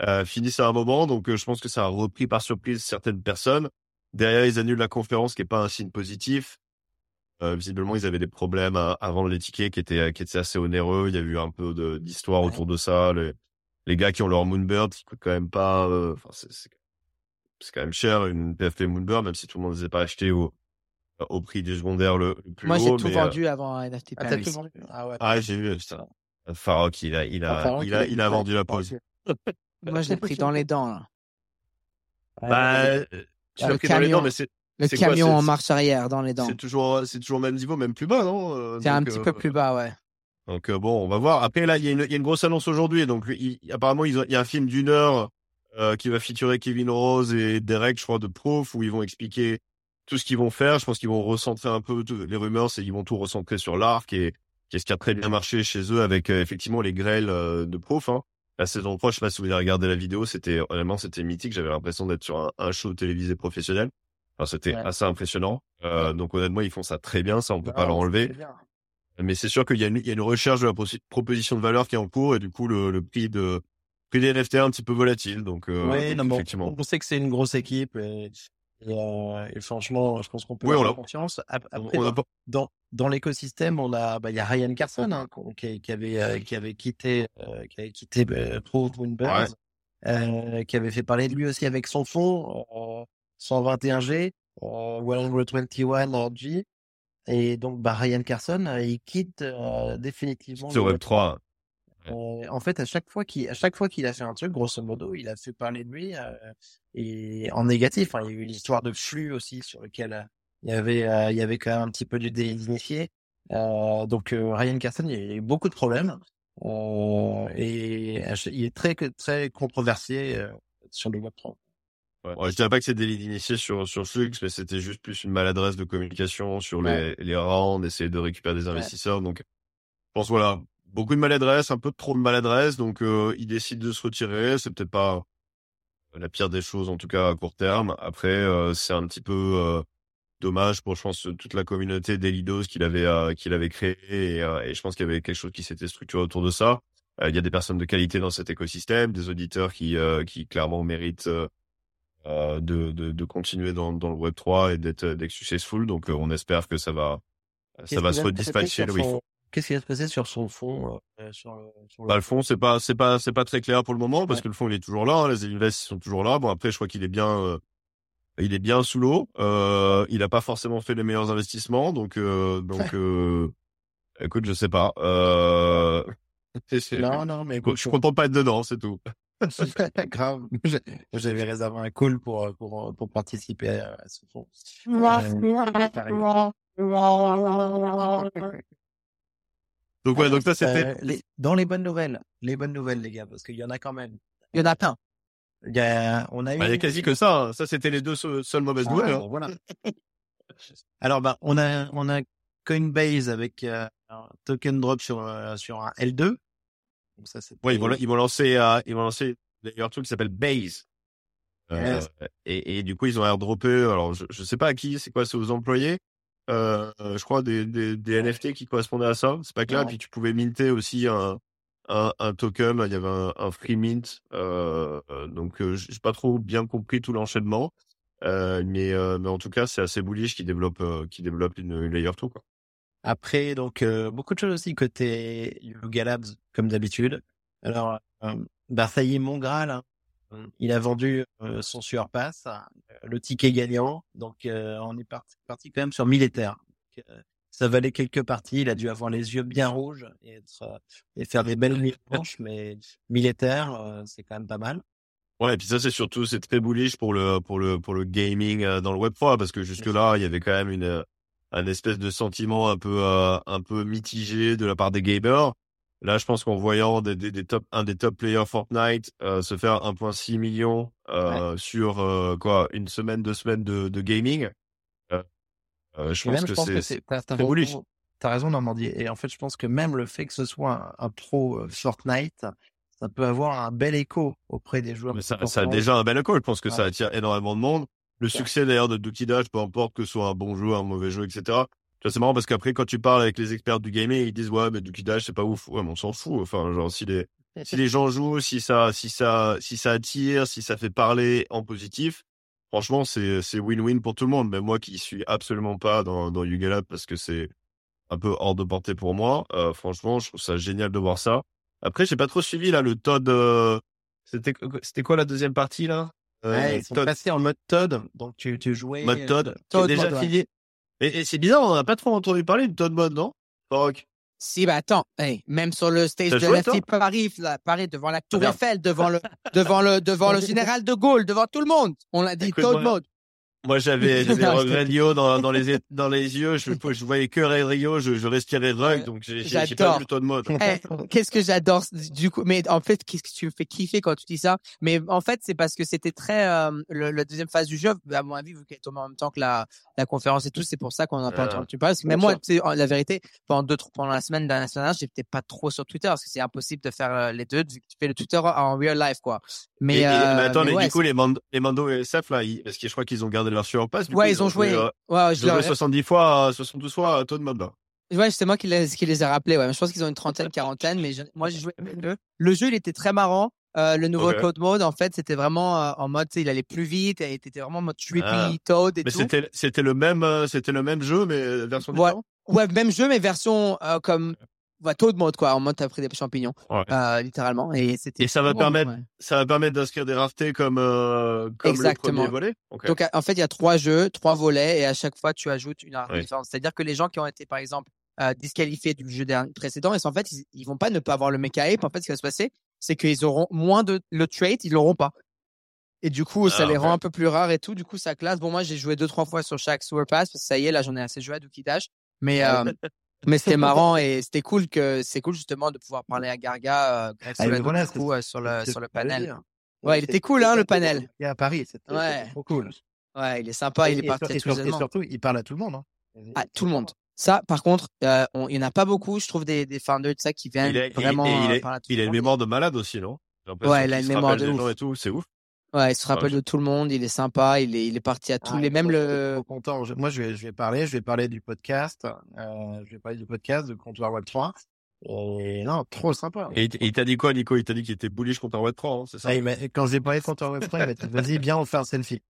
euh, finissent à un moment, donc euh, je pense que ça a repris par surprise certaines personnes. Derrière, ils annulent la conférence, qui est pas un signe positif. Euh, visiblement, ils avaient des problèmes à, à vendre les tickets qui étaient qui étaient assez onéreux. Il y a eu un peu de d'histoire Ouais. autour de ça. Les, les gars qui ont leur Moonbird, qui coûtent quand même pas. euh, Enfin, c'est c'est c'est quand même cher une PFP Moonbird, même si tout le monde ne les a pas achetés au au prix du secondaire le, le plus Moi, haut. j'ai tout mais, euh, vendu avant NFT Ah, t'as Paris. tout vendu? Ah ouais. Ah, j'ai vu. putain. Farok, il a il a Ah, Farok, il a il a vendu la pause. Moi, je l'ai pris dans les dents. là. Bah, euh, tu Ah, l'as le pris dans les camion. dents, mais c'est Le quoi, camion en marche arrière dans les dents. c'est toujours c'est toujours au même niveau, même plus bas, non Euh, C'est un petit euh, peu plus bas, ouais. Donc euh, bon, on va voir. Après là, il y a une il y a une grosse annonce aujourd'hui. Donc il- apparemment, il y a un film d'une heure euh, qui va featurer Kevin Rose et Derek, je crois, de Proof, où ils vont expliquer tout ce qu'ils vont faire. Je pense qu'ils vont recentrer un peu les rumeurs, c'est qu'ils vont tout recentrer sur l'arc et qu'est-ce qui a très bien marché chez eux avec euh, effectivement les grêles euh, de Proof. Hein. La saison 3, je sais pas si vous avez regardé la vidéo, c'était honnêtement c'était mythique. J'avais l'impression d'être sur un, un show télévisé professionnel. Enfin, c'était Ouais. assez impressionnant. Euh, donc honnêtement, ils font ça très bien, ça on peut Ah, pas leur enlever. Mais c'est sûr qu'il y a une, il y a une recherche de la proposition de valeur qui est en cours et du coup le, le prix de prix des NFT est un petit peu volatile. Donc, euh, Oui, donc non, mais effectivement. on sait que c'est une grosse équipe et, et, euh, et franchement, je pense qu'on peut Oui, avoir confiance. Ap- On- Après, on dans, dans, dans l'écosystème, on a, bah, il y a Ryan Carson hein, qui, qui avait euh, qui avait quitté euh, qui avait quitté euh, Pro Moonbirds, euh, qui avait fait parler de lui aussi avec son fond euh, 121G, euh, 121 G. Et donc, bah, Ryan Carson, euh, il quitte euh, définitivement sur le Web 3. Euh, en fait, à chaque fois qu'il, à chaque fois qu'il a fait un truc, grosso modo, il a fait parler de lui euh, et en négatif. hein. Il y a eu l'histoire de flux aussi sur lequel euh, il y avait, euh, il y avait quand même un petit peu du désignifié. Euh, donc euh, Ryan Carson, il y a eu beaucoup de problèmes. Euh, et il est très très controversé euh, sur le Web 3. Ouais. Ouais, je dirais pas que c'est des leads initiés sur sur Flux, mais c'était juste plus une maladresse de communication sur Ouais. les les rangs, d'essayer de récupérer des investisseurs. Donc, je pense voilà, beaucoup de maladresse, un peu trop de maladresse. Donc, euh, il décide de se retirer. C'est peut-être pas la pire des choses, en tout cas à court terme. Après, euh, c'est un petit peu euh, dommage pour, je pense, toute la communauté des Lidos qu'il avait euh, qu'il avait créé. Et, euh, et je pense qu'il y avait quelque chose qui s'était structuré autour de ça. Euh, Il y a des personnes de qualité dans cet écosystème, des auditeurs qui euh, qui clairement méritent euh, euh, de, de, de continuer dans, dans le Web 3 et d'être d'être successful. Donc, euh, on espère que ça va ça va se redispatcher. Qu'est-ce qui va se passer sur son fond euh, sur le, sur le... Bah, le fond, c'est pas, c'est pas, c'est pas très clair pour le moment parce Ouais. que le fond, il est toujours là. hein, les invests sont toujours là. Bon, après, je crois qu'il est bien, euh, il est bien sous l'eau. Euh, il a pas forcément fait les meilleurs investissements, donc, euh, donc, euh, écoute, je sais pas. Euh, c'est- c'est- Non, non, mais je suis content de pas être dedans, c'est tout. grave. J'avais réservé un call pour pour pour participer à ce fond. Donc ouais, donc ça c'était. Euh, les- dans les bonnes nouvelles, les bonnes nouvelles, les gars, parce qu'il y en a quand même. Il y en a plein. Il y a, on a eu. Bah, il y a quasi que ça. hein. Ça c'était les deux se- seules mauvaises Ah, nouvelles. hein. voilà. Alors, bah, on a, on a Coinbase avec euh, un token drop sur, euh, sur un L2. Donc ça, c'est Ouais, ils vont, ils vont lancer, euh, ils vont lancer d'ailleurs un truc qui s'appelle Base. Euh, Yes. et, et du coup, ils ont airdroppé. Alors, je, je sais pas à qui, c'est quoi, c'est aux employés. Euh, je crois des, des, des NFT qui correspondaient à ça. C'est pas clair. Ouais. Puis tu pouvais minter aussi un, un, un token. Il y avait un, un free mint. Euh, euh, donc, euh, j'ai pas trop bien compris tout l'enchaînement. Euh, mais, mais en tout cas, c'est assez bullish qui développe, qui développe une, une layer 2, quoi. Après, donc, beaucoup de choses aussi côté Yuga Labs, comme d'habitude. Alors, bah, ça y est, mon Graal, hein. Il a vendu euh, son Surpass, euh, le ticket gagnant. Donc, euh, on est parti, parti quand même sur 1000 Ethers. Donc, euh, ça valait quelques parties. Il a dû avoir les yeux bien rouges et, être, et faire des belles nuits blanches, mais 1000 Ethers, euh, c'est quand même pas mal. Ouais, et puis ça c'est surtout c'est très bullish pour le pour le pour le gaming dans le Web 3 parce que jusque là il y avait quand même une un espèce de sentiment un peu un peu mitigé de la part des gamers. Là, je pense qu'en voyant des, des, des top un des top players Fortnite euh, se faire 1.6 million euh, sur euh, quoi une semaine deux semaines de, de gaming, je pense même, que je pense que c'est très bullish. raison, t'as raison, Normandie. Et en fait, je pense que même le fait que ce soit un, un pro Fortnite, ça peut avoir un bel écho auprès des joueurs. Mais ça, a déjà un bel écho. Je pense que ça attire énormément de monde. Le succès d'ailleurs de Dash, peu importe que ce soit un bon jeu, un mauvais jeu, etc. C'est marrant parce qu'après, quand tu parles avec les experts du gaming, ils disent ouais, mais Dookie Dash c'est pas ouf. Ouais, mais on s'en fout. Enfin, genre si les si les gens jouent, si ça si ça si ça attire, si ça fait parler en positif, franchement c'est c'est win-win pour tout le monde. Même moi qui suis absolument pas dans dans Yuga Lab parce que c'est un peu hors de portée pour moi. Euh, franchement, je trouve ça génial de voir ça. Après, j'ai pas trop suivi là le Todd. euh, C'était c'était quoi la deuxième partie là? Euh, Ouais, ils sont Todd- passés en mode Todd. Donc, tu, tu jouais. Mode Todd, euh, qui est Todd déjà mode, ouais. fini. Et, et c'est bizarre, on n'a pas trop entendu parler de Todd Mode, non? Rock. Si, bah attends, hey, même sur le stage de joué, NFT Paris, là, Paris, devant la Tour Regarde. Eiffel, devant le, devant le, devant le général de Gaulle, devant tout le monde. On l'a dit, Écoute, Toad moi- j'avais je Rug Radio dans, dans les dans les yeux. Je, je voyais que Rio, je, je respirais Rug, donc j'ai pas vu Todd Mode. Eh, qu'est-ce que j'adore du coup mais en fait qu'est-ce que tu me fais kiffer quand tu dis ça? Mais en fait c'est parce que c'était très euh, le, la deuxième phase du jeu à mon avis vu qu'elle est tombée en même temps que la, la conférence et tout c'est pour ça qu'on n'a pas entendu parler parce que même moi tu la vérité pendant deux pendant la semaine d'un national j'étais pas trop sur Twitter parce que c'est impossible de faire euh, les deux vu que tu fais le Twitter en real life quoi mais, Et- et- euh, mais attends, mais ouais, du coup, les, Mando, les Mando et SF, là, ils, parce que je crois qu'ils ont gardé leur surpasse. c'est- ouais ils ont joué euh, ouais je Ils ont leur- joué 70 fois, 72 fois à Todd Mode, là. Ouais, c'est moi qui les, qui les ai rappelés. Ouais. Je pense qu'ils ont une trentaine, quarantaine, mais je- moi j'ai joué. Le jeu, il était très marrant. Euh, le nouveau Ok. Code Mode, en fait, c'était vraiment euh, en mode, il allait plus vite, et était vraiment en mode trippy, Ah. Toad et Mais tout. c'était c'était le même euh, c'était le même jeu, mais version Ouais. Ouais, même jeu, mais version euh, comme ouais, Toad Mode, quoi. En mode, t'as pris des champignons, Ouais. euh, littéralement. Et c'était. Et ça va bon, permettre ouais. ça va permettre d'inscrire des raretés comme euh, comme Exactement. le premier volet? Donc, en fait, il y a trois jeux, trois volets, et à chaque fois, tu ajoutes une rareté Oui. différente. C'est-à-dire que les gens qui ont été, par exemple, euh, disqualifiés du jeu précédent, et en fait, ils, ils vont pas ne pas avoir le mecha hype. En fait, ce qui va se passer, c'est qu'ils auront moins de le trait, ils l'auront pas. Et du coup, ça Ah, les rend un peu plus rares et tout. Du coup, ça classe. Bon, moi, j'ai joué deux, trois fois sur chaque Sewer Pass, parce que ça y est, là, j'en ai assez joué à Dookie Dash. Mais, euh, Mais c'était marrant et c'était cool que c'est cool justement de pouvoir parler à Garga, euh, Greg Ah, voilà, coup, euh, sur le sur le panel. Ouais, il était cool, hein, le panel. Il est à Paris, c'était Ouais. trop cool. Ouais, il est sympa, il est parti et, sur- et surtout, il parle à tout le monde. Hein. Ah, tout le monde. Ça, par contre, euh, on- il y en a pas beaucoup, je trouve, des, des founders de ça qui viennent Il est, il- vraiment il euh, est, parler à tout il le a une mémoire de malade aussi, non? Ouais, il a une mémoire de ouf. et tout, c'est ouf. Ouais, il se rappelle je- de tout le monde, il est sympa, il est, il est parti à tous Ah, les, même moi, je suis le, trop content. Je- moi, je vais, je vais parler, je vais parler du podcast, euh, je vais parler du podcast de Comptoir Web 3. Et non, trop sympa. Et il- t'a dit quoi, Nico? Il t'a dit qu'il était bullish contre un Web 3, hein, c'est ça? Ah, quand j'ai parlé de Comptoir Web 3, il m'a dit, vas-y, viens, on fait un selfie.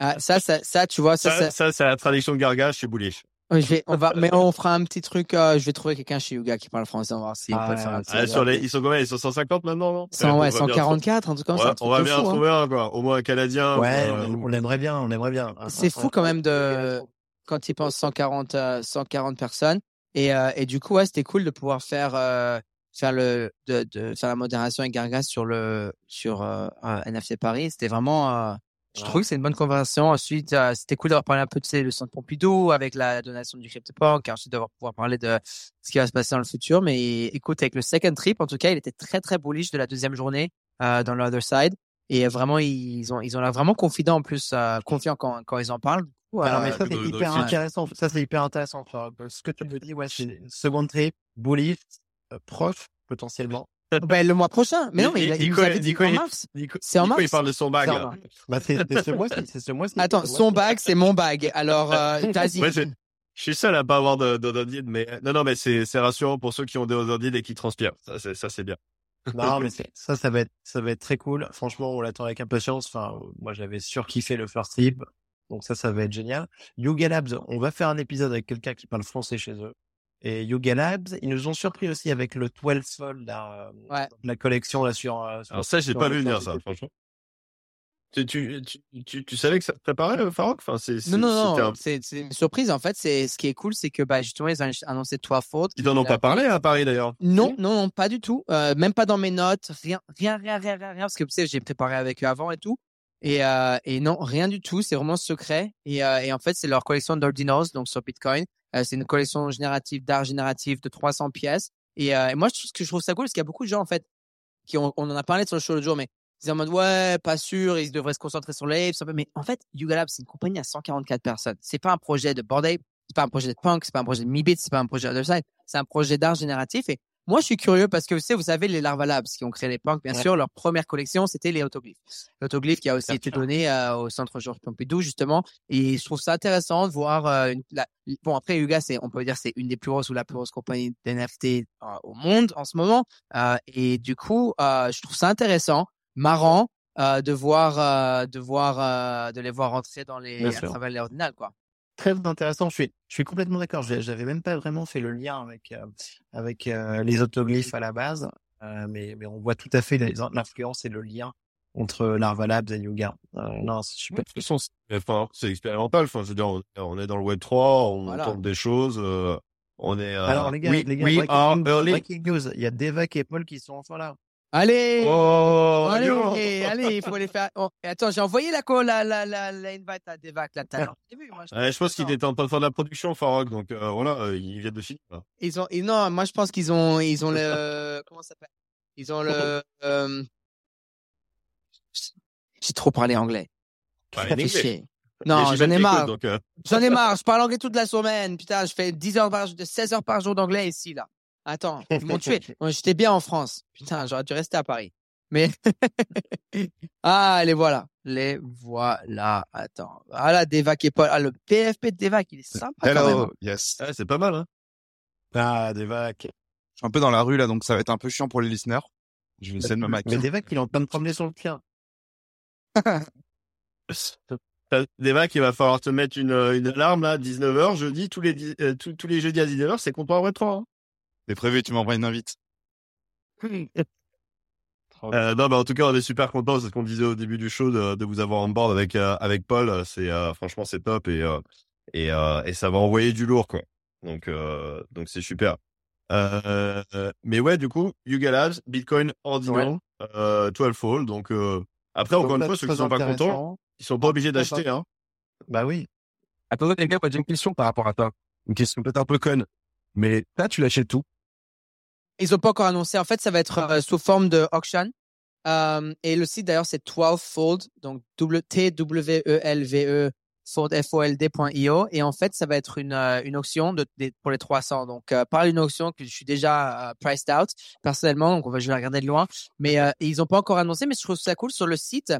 ah, ça, ça, ça, tu vois, ça, Ça, ça, ça, c'est la traduction de Garga, je suis bullish. Je vais, on va, mais on fera un petit truc, euh, je vais trouver quelqu'un chez Yuga qui parle français, on va voir s'il Ah, peut faire un petit. Ah, vrai. sur les, ils sont combien? Ils sont 150 maintenant, non? 100, ouais, on va bien 144, un truc comme Ouais, on va bien fou, en hein. trouver un, quoi. Au moins un Canadien. Ouais, euh, on, on aimerait bien, on aimerait bien. C'est fou quand même de, quand il pense 140, euh, 140 personnes. Et, euh, et du coup, ouais, c'était cool de pouvoir faire, euh, faire le, de, de faire la modération avec Gargas sur le, sur, euh, euh, NFT Paris. C'était vraiment, euh, je Ouais. trouve que c'est une bonne conversation. Ensuite, euh, c'était cool d'avoir parlé un peu de tu sais, le centre Pompidou avec la donation du CryptoPunk et ensuite d'avoir pouvoir parler de ce qui va se passer dans le futur. Mais écoute, avec le second trip, en tout cas, il était très, très bullish de la deuxième journée, euh, dans l'other side. Et vraiment, ils ont, ils ont l'air vraiment confidents en plus, euh, confiants quand, quand ils en parlent. Alors, euh, mais ça, c'est hyper intéressant. Ça, c'est hyper intéressant. Enfin, Ce que tu me dis, ouais, c'est second trip, bullish, euh, proche, potentiellement. Ben, le mois prochain. Mais non, mais il, a- il Nico- Nico- en mars. Nico, C'est en Nico, mars. il parle de son bag. C'est en là. mars. Bah, c'est c'est ce mois-ci, c'est ce mois-ci. Attends, son mois-ci. bag, c'est mon bag. Alors, euh, vas-y. Ouais, c'est- je suis seul à pas avoir de, de, d'Odid, mais non, non, mais c'est, rassurant pour ceux qui ont des et qui transpirent. Ça, c'est, bien. Non, mais ça, ça va être, ça va être très cool. Franchement, on l'attend avec impatience. Enfin, euh, moi, j'avais surkiffé le first trip. Donc ça, ça va être génial. Yuga Labs, on va faire un épisode avec quelqu'un qui parle français chez eux. Et Yuga Labs, ils nous ont surpris aussi avec le 12 Fold, là, euh, Ouais. la collection là sur. euh, sur- Alors ça, j'ai pas vu venir, ça, franchement. Tu, tu, tu, tu, savais que ça te préparait, le Farok? Enfin, c'est, c'est, Non, non, non. un- C'est c'est une surprise. En fait, c'est ce qui est cool, c'est que bah, justement, ils ont annoncé trois fautes. Ils en ont pas parlé à Paris, d'ailleurs. Non, non, non, pas du tout. Euh, même pas dans mes notes. Rien, rien, rien, rien, rien, rien. Parce que tu sais, j'ai préparé avec eux avant et tout. Et, euh, et non, rien du tout. C'est vraiment secret. Et, euh, et en fait, c'est leur collection d'Ordinos, donc sur Bitcoin. Euh, c'est une collection générative d'art génératif de 300 pièces. Et, euh, et moi, ce que je trouve ça cool, parce qu'il y a beaucoup de gens, en fait, qui ont, on en a parlé sur le show l'autre jour, mais ils sont en mode, ouais, pas sûr, ils devraient se concentrer sur l'Ape. Mais en fait, Yuga Labs, c'est une compagnie à 144 personnes. C'est pas un projet de Bored Ape, c'est pas un projet de Punk, c'est pas un projet de Mibit, c'est pas un projet d'Otherside. C'est un projet d'art génératif. Et moi, je suis curieux parce que, vous savez, vous savez, les Larva Labs qui ont créé les punks, bien Ouais. sûr, leur première collection, c'était les autoglyphes. L'autoglyphe qui a aussi été donné euh, au centre Georges Pompidou, justement. Et je trouve ça intéressant de voir, euh, une- la- bon, après, Yuga, c'est, on peut dire, c'est une des plus grosses ou la plus grosse compagnie d'NFT euh, au monde en ce moment. Euh, et du coup, euh, je trouve ça intéressant, marrant, euh, de voir, euh, de voir, euh, de les voir rentrer dans les, à travers les ordinales, quoi. Très intéressant. Je suis, je suis complètement d'accord. J'avais même pas vraiment fait le lien avec, euh, avec euh, les autoglyphes à la base, euh, mais, mais on voit tout à fait l'influence et le lien entre Larva Labs et Yuga. Non, c'est De super. toute façon, c'est, expérimental. Enfin, je veux dire, on, on est dans le Web 3, on Voilà. tente des choses, on est, Alors les gars, we, les gars, breaking, early. breaking news. Il y a Devac et Paul qui sont enfin là. Allez! Oh, allez, allez, il faut les faire. Oh, attends, j'ai envoyé la, la, la, la, la invite à Devac, là, tout à l'heure. Je- pense qu'il était en train de faire de la production, Farok, donc euh, voilà, euh, il vient de finir. là. Ils ont, et non, moi je pense qu'ils ont, ils ont le, comment ça s'appelle? Ils ont le. euh, J'ai trop parlé anglais. Bah, Ça fait chier. Non, j'en ai marre. Euh, J'en ai marre. Je parle anglais toute la semaine. Putain, je fais 10 heures par jour, de 16 heures par jour d'anglais ici là. Attends, ils m'ont tué. J'étais bien en France. Putain, j'aurais dû rester à Paris. Mais ah, les voilà, les voilà. Attends, ah là, Devac et Paul. Ah, le PFP de Devac, il est sympa quand même. Hello, yes. ouais, c'est pas mal, hein. Ah, Devac. Je suis un peu dans la rue là, donc ça va être un peu chiant pour les listeners. Je vais essayer de me Mais maquiller. Devac, il est en train de promener sur le tien. Des vagues, il va falloir te mettre une, euh, une alarme, là, 19h, jeudi, tous les, euh, tous, tous les jeudis à 19h, c'est contre un Web 3, hein. C'est prévu, tu m'envoies une invite. Euh, non, mais en tout cas, on est super contents, c'est ce qu'on disait au début du show, de, de vous avoir en board avec, euh, avec Paul. C'est, euh, franchement, c'est top et, euh, et, euh, et ça va envoyer du lourd, quoi. Donc, euh, donc c'est super. Euh, euh, mais ouais, du coup, Yuga Labs, Bitcoin Ordinal, euh, 12 Fold. Donc, euh, après, encore une fois, ceux qui sont pas contents, ils sont pas obligés d'acheter, hein. Bah oui. Attendez, les gars, moi, j'ai une question par rapport à ça. une question peut-être un peu conne, mais là, tu l'achètes tout. Ils ont pas encore annoncé. En fait, ça va être euh, sous forme de auction. Euh, et le site d'ailleurs, c'est 12fold, donc T-W-E-L-V-E, fold, F-O-L-D.io. Et en fait, ça va être une, euh, une auction de, de- pour les 300. Donc, euh, par une auction que je suis déjà euh, priced out personnellement. Donc, on va, je vais regarder de loin. Mais euh, ils ont pas encore annoncé, mais je trouve ça cool sur le site.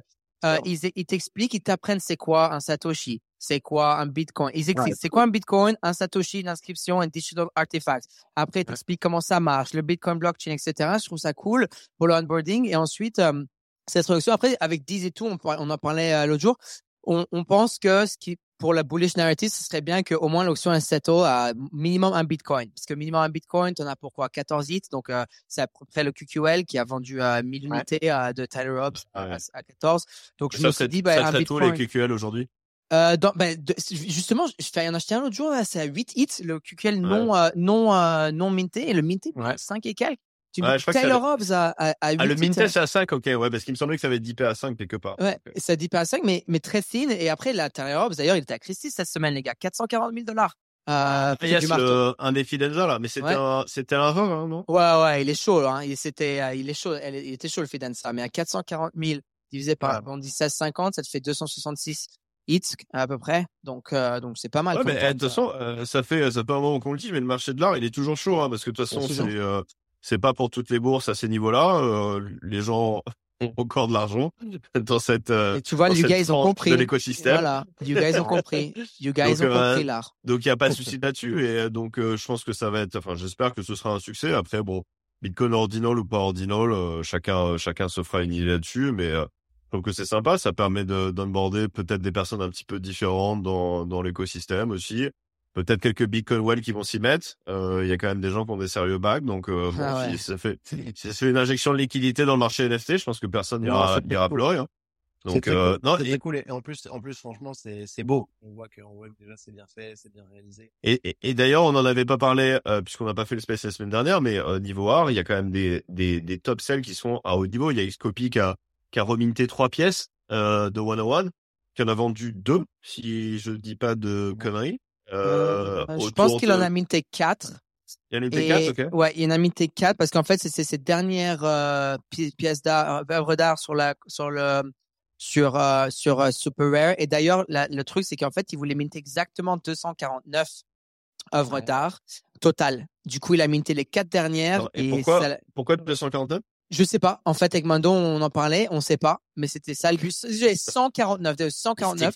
Euh, ils, ils t'expliquent, ils t'apprennent c'est quoi un Satoshi, c'est quoi un Bitcoin? Ils expliquent c'est quoi un Bitcoin, un Satoshi, une inscription, un digital artifact. Après, ils t'expliquent comment ça marche, le Bitcoin blockchain, etc. Je trouve ça cool pour le onboarding. Et ensuite, euh, cette introduction, après, avec 10 et tout, on, en parlait euh, l'autre jour, on, on pense que ce qui, pour la bullish narrative, ce serait bien qu'au moins l'option est settle à minimum un Bitcoin. Parce que minimum un Bitcoin, tu en as pourquoi 14 hits. Donc, euh, c'est à peu près le QQL qui a vendu à 1000 unités euh, de Tyler Hobbs à, Ouais. à 14. Donc, je Ça me suis dit, bah, ça un Bitcoin. les QQL aujourd'hui? Euh, dans, ben, de- justement, je fais en acheter un l'autre jour, là, c'est à 8 hits, le QQL non, euh, non, euh, non minté, et le minté, Ouais. 5 et quelques. Tu Ouais, ça- Hobbs à, à, à 8 Ah, le hits, Mintel, c'est à 5, ok, ouais, parce qu'il me semblait que ça avait dippé à 5 quelque part. Ouais, Ok. et ça dit pas à 5, mais, mais très thin. Et après, la Taylor Hobbs, d'ailleurs, il était à Christie cette semaine, les gars. 440 000 dollars. Euh, Ah, yes, le, un défi d'Enza, là, mais c'était Ouais. un, c'était un rare, hein, non? Ouais, ouais, il est chaud, hein. Il, c'était, euh, il est chaud, elle- il était chaud, le Fidenza. Mais à 440 000 divisé par, on dit 1650, ça te fait 266 hits, à peu près. Donc, euh, donc c'est pas mal. Ouais, mais eh, de toute ça. façon, euh, ça fait, ça fait un moment qu'on le dit, mais le marché de l'art, il est toujours chaud, hein, parce que de toute façon, c'est, euh, c'est pas pour toutes les bourses à ces niveaux-là. Euh, les gens ont encore de l'argent dans cette, euh, Et tu vois, gars, ils ont compris. de l'écosystème. Voilà. You guys ont compris. You guys Donc, ont euh, compris l'art. Donc il n'y a pas de souci là-dessus et euh, donc euh, je pense que ça va être enfin j'espère que ce sera un succès après bon Bitcoin ordinal ou pas ordinal euh, chacun chacun se fera une idée là-dessus mais que c'est sympa ça permet de d'onboarder peut-être des personnes un petit peu différentes dans dans l'écosystème aussi peut-être quelques Bitcoin Well qui vont s'y mettre Euh, il y a quand même des gens qui ont des sérieux bags donc euh, bon, Ah ouais. si ça fait si ça fait une injection de liquidité dans le marché NFT je pense que personne n'ira n'ira hein. C'est donc euh, cool. non C'est et- cool. Et en plus, en plus, franchement, c'est, c'est beau. On voit que, on voit que déjà c'est bien fait, c'est bien réalisé. Et, et, et d'ailleurs, on n'en avait pas parlé euh, puisqu'on n'a pas fait le space la semaine dernière, mais euh, niveau art, il y a quand même des, des, des top sell qui sont à haut niveau. Il y a Xcopy qui a, qui a reminté trois pièces euh, de 101, qui en a vendu deux, si je dis pas de conneries. Euh, Euh, je pense qu'il en a minté 4. Il en a Et, T4, ok. Ouais, il en a minté 4 parce qu'en fait, c'est ses dernières euh, pi- pièces d'art, euh, œuvres d'art sur la, sur le, sur, sur Super Rare. Et d'ailleurs, le truc, c'est qu'en fait, il voulait minter exactement 249 œuvres Ouais. d'art total. Du coup, il a minté les quatre dernières. Et et pourquoi ça- Pourquoi 249 je sais pas. En fait, avec Mando, on en parlait, on sait pas. Mais c'était ça le but. J'ai 149, de 149.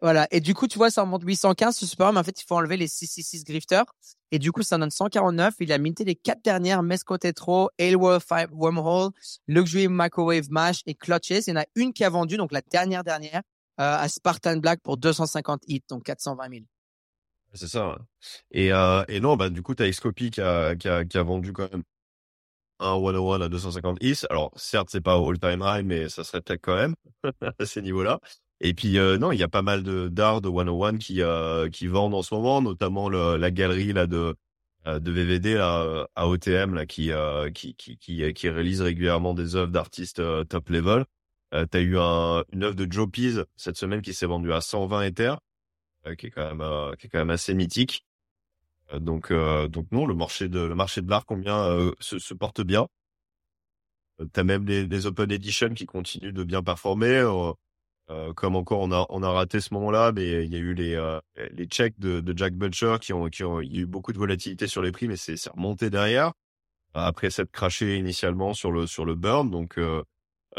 Voilà. Et du coup, tu vois, ça remonte 815 sur Super mais en fait, il faut enlever les 666 grifters. Et du coup, ça donne 149. Il a minté les quatre dernières, Mesco Tetro, Ailworld Five Wormhole, Luxury Microwave Mash et Clutches. Il y en a une qui a vendu, donc la dernière dernière, euh, à Spartan Black pour 250 hits, donc 420 000. C'est ça. ouais. Et, euh, et non, bah, du coup, t'as Xcopy qui a, qui, a, qui a vendu quand même un 101 à 250 is. Alors, certes, c'est pas all-time high, mais ça serait peut-être quand même à ces niveaux-là. Et puis, euh, non, il y a pas mal de d'art de 101 qui, euh, qui vendent en ce moment, notamment le, la galerie là de euh, de VVD là, à OTM là, qui, euh, qui, qui, qui, qui réalise régulièrement des œuvres d'artistes euh, top level. Euh, t'as eu un, une œuvre de Joe Pease cette semaine qui s'est vendue à 120 Ethers, euh, qui est quand même euh, qui est quand même assez mythique. Euh, donc euh, donc non, le marché de le marché de l'art combien euh, se, se porte bien. T'as même des, des open edition qui continuent de bien performer. euh, euh, comme encore on a on a raté ce moment-là, mais il y a eu les euh, les checks de, de Jack Butcher qui ont qui ont il y a eu beaucoup de volatilité sur les prix, mais c'est c'est remonté derrière après s'être craché initialement sur le sur le burn. Donc euh,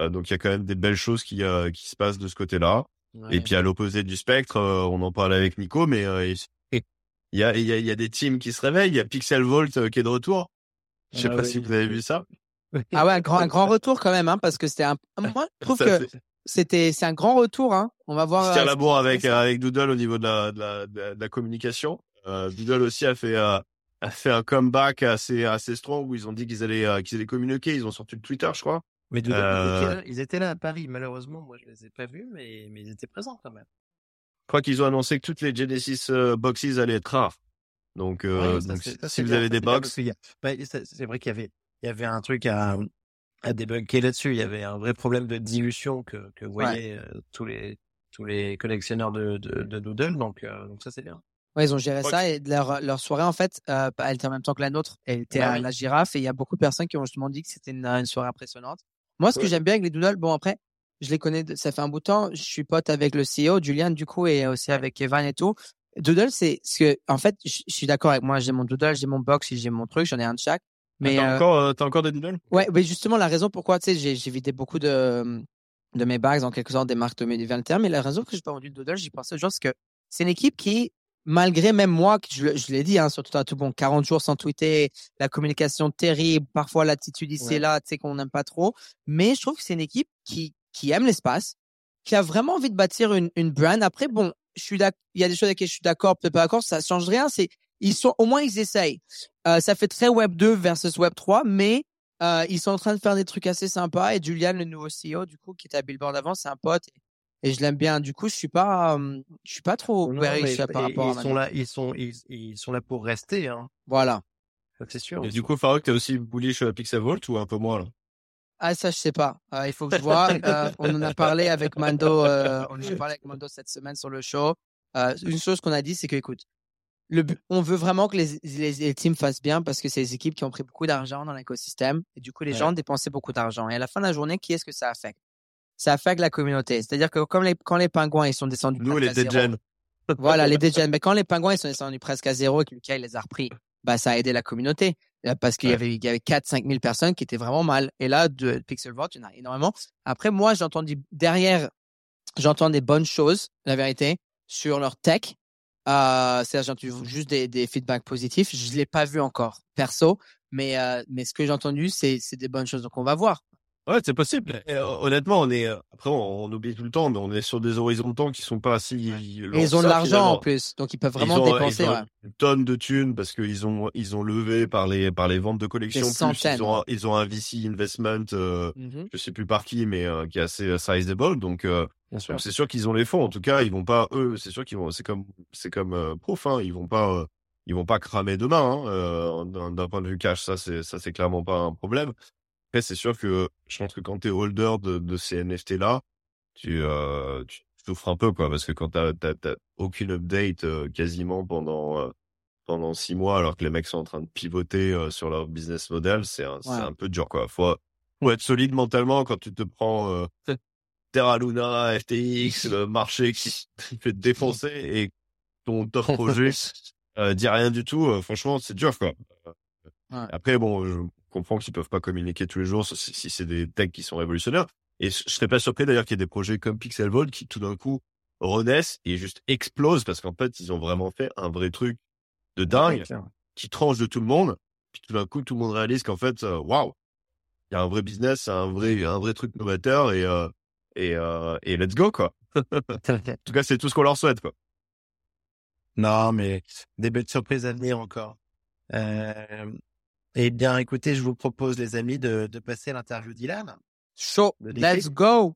donc il y a quand même des belles choses qui euh, qui se passent de ce côté-là. Et puis à l'opposé du spectre, euh, on en parlait avec Nico, mais euh, il y a il y a il y a des teams qui se réveillent. Il y a Pixel Volt euh, qui est de retour. Je sais Ah pas oui. si vous avez vu ça. Ah ouais, un grand, un grand retour quand même, hein, parce que c'était un, moi, je trouve Ça, que c'est- c'était, c'est un grand retour, hein. On va voir. Je tire euh, la bourre avec ça. avec Doodle au niveau de la de la, de la, de la communication. Euh, Doodle aussi a fait euh, a fait un comeback assez assez strong où ils ont dit qu'ils allaient euh, qu'ils allaient communiquer. Ils ont sorti le Twitter, je crois. Mais Euh, ils, étaient là, ils étaient là à Paris, malheureusement. Moi, je les ai pas vus, mais, mais ils étaient présents quand même. Je crois qu'ils ont annoncé que toutes les Genesis euh, boxes allaient être rares. Donc, euh, Ouais, donc si ça, si c'est vous bien, avez des c'est bien, box, parce qu'il y a- bah, c'est vrai qu'il y avait, il y avait un truc à, à débunker là-dessus. Il y avait un vrai problème de dilution que, que voyaient euh, tous les, tous les collectionneurs de, de, de Doodle. Donc, euh, donc ça, c'est bien. Ouais, ils ont géré ça et leur, leur soirée, en fait, euh, elle était en même temps que la nôtre. Elle était Ah à oui. la girafe et il y a beaucoup de personnes qui ont justement dit que c'était une, une soirée impressionnante. Moi, ce que j'aime bien avec les Doodles, bon, après, je les connais, ça fait un bout de temps. Je suis pote avec le CEO, Julian, du coup, et aussi avec Evan et tout. Doodle, c'est ce que, en fait, je je suis d'accord avec moi. J'ai mon Doodle, j'ai mon box, j'ai mon truc, j'en ai un de chaque. Mais, t'as euh, encore, euh, t'as encore des doodles Ouais, mais justement, la raison pourquoi, tu sais, j'ai, j'ai vidé beaucoup de, de mes bags, en quelque sorte, des marques de mes terme, mais la raison que j'ai pas vendu de Doodle, j'y pensais toujours, c'est que c'est une équipe qui, malgré même moi, que je, je l'ai dit, hein, surtout à tout bon, 40 jours sans tweeter, la communication terrible, parfois l'attitude ici et là, tu sais, qu'on n'aime pas trop, mais je trouve que c'est une équipe qui, qui aime l'espace, qui a vraiment envie de bâtir une, une brand. Après, bon, je suis il y a des choses avec lesquelles je suis d'accord, peut-être pas d'accord, ça change rien, c'est, ils sont, au moins, ils essayent. Euh, ça fait très Web 2 versus Web 3, mais euh, ils sont en train de faire des trucs assez sympas. Et Julian, le nouveau CEO, du coup, qui était à Billboard avant, c'est un pote. Et je l'aime bien. Du coup, je suis pas, euh, je suis pas trop Non, par rapport ils à sont là, ils sont, ils, ils sont là pour rester, hein. Voilà. Ça, c'est sûr. Et du coup, Farouk, t'es aussi bullish Pixel Vault ou un peu moins là? Ah, ça, je sais pas. Euh, il faut que je vois. Euh, on en a parlé avec Mando. Euh, on en a parlé avec Mando cette semaine sur le show. Euh, une chose qu'on a dit, c'est que, écoute, le, on veut vraiment que les, les, les teams fassent bien parce que c'est des équipes qui ont pris beaucoup d'argent dans l'écosystème. Et du coup, les Ouais. gens dépensaient beaucoup d'argent. Et à la fin de la journée, qui est-ce que ça affecte? Ça affecte la communauté. C'est-à-dire que comme les, quand les pingouins, ils sont descendus Nous, presque les à zéro, Dejen. voilà, les DJs. Mais quand les pingouins ils sont descendus presque à zéro et que Lucas il les a repris, bah, ça a aidé la communauté. Euh, Parce qu'il y avait, il y avait 4, 5 000 personnes qui étaient vraiment mal. Et là, de Pixel Vault, il y en a énormément. Après, moi, j'ai entendu derrière, j'entends des bonnes choses, la vérité, sur leur tech. Euh, c'est-à-dire, j'ai entendu juste des, des feedbacks positifs. Je l'ai pas vu encore, perso. Mais, euh, mais ce que j'ai entendu, c'est des bonnes choses. Donc, on va voir. Ouais, c'est possible. Et, euh, honnêtement, on est euh, après on, on oublie tout le temps, mais on est sur des horizons de temps qui sont pas si. Et ils ont de l'argent en plus. Donc, ils peuvent vraiment ils ont, dépenser. ils ont ouais. une tonne de thunes parce qu'ils ont ils ont levé par les par les ventes de collections. Des plus centaines, ils ont ils ont un VC investment, euh, Mhm. je sais plus par qui, mais euh, qui est assez euh, sizable. Donc euh, c'est sûr qu'ils ont les fonds. En tout cas, ils vont pas eux. C'est sûr qu'ils vont. C'est comme c'est comme euh, Prof. Hein, ils vont pas euh, ils vont pas cramer demain. Hein, euh, d'un d'un point de vue cash, ça c'est ça c'est clairement pas un problème. Après, c'est sûr que je pense que quand t'es holder de, de ces NFT là, tu, euh, tu souffres un peu quoi, parce que quand t'as, t'as aucune update euh, quasiment pendant euh, pendant six mois, alors que les mecs sont en train de pivoter euh, sur leur business model, c'est un, c'est Ouais. un peu dur quoi. Faut faut être solide mentalement quand tu te prends Terra Luna, FTX, le marché qui fait te défoncer et ton top projet dit rien du tout. franchement, c'est dur quoi. Ouais. Après, bon, je comprends qu'ils peuvent pas communiquer tous les jours si, si c'est des techs qui sont révolutionnaires. Et je serais pas surpris d'ailleurs qu'il y ait des projets comme Pixel Vault qui tout d'un coup renaissent et juste explosent parce qu'en fait, ils ont vraiment fait un vrai truc de dingue qui tranche de tout le monde. Puis tout d'un coup, tout le monde réalise qu'en fait, euh, waouh, il y a un vrai business, un vrai, un vrai truc novateur et euh, et euh, et let's go quoi. En tout cas, c'est tout ce qu'on leur souhaite quoi. Non, mais des belles surprises à venir encore. Euh, eh bien, écoutez, je vous propose, les amis, de, de passer à l'interview d'Ilan. Le Let's go.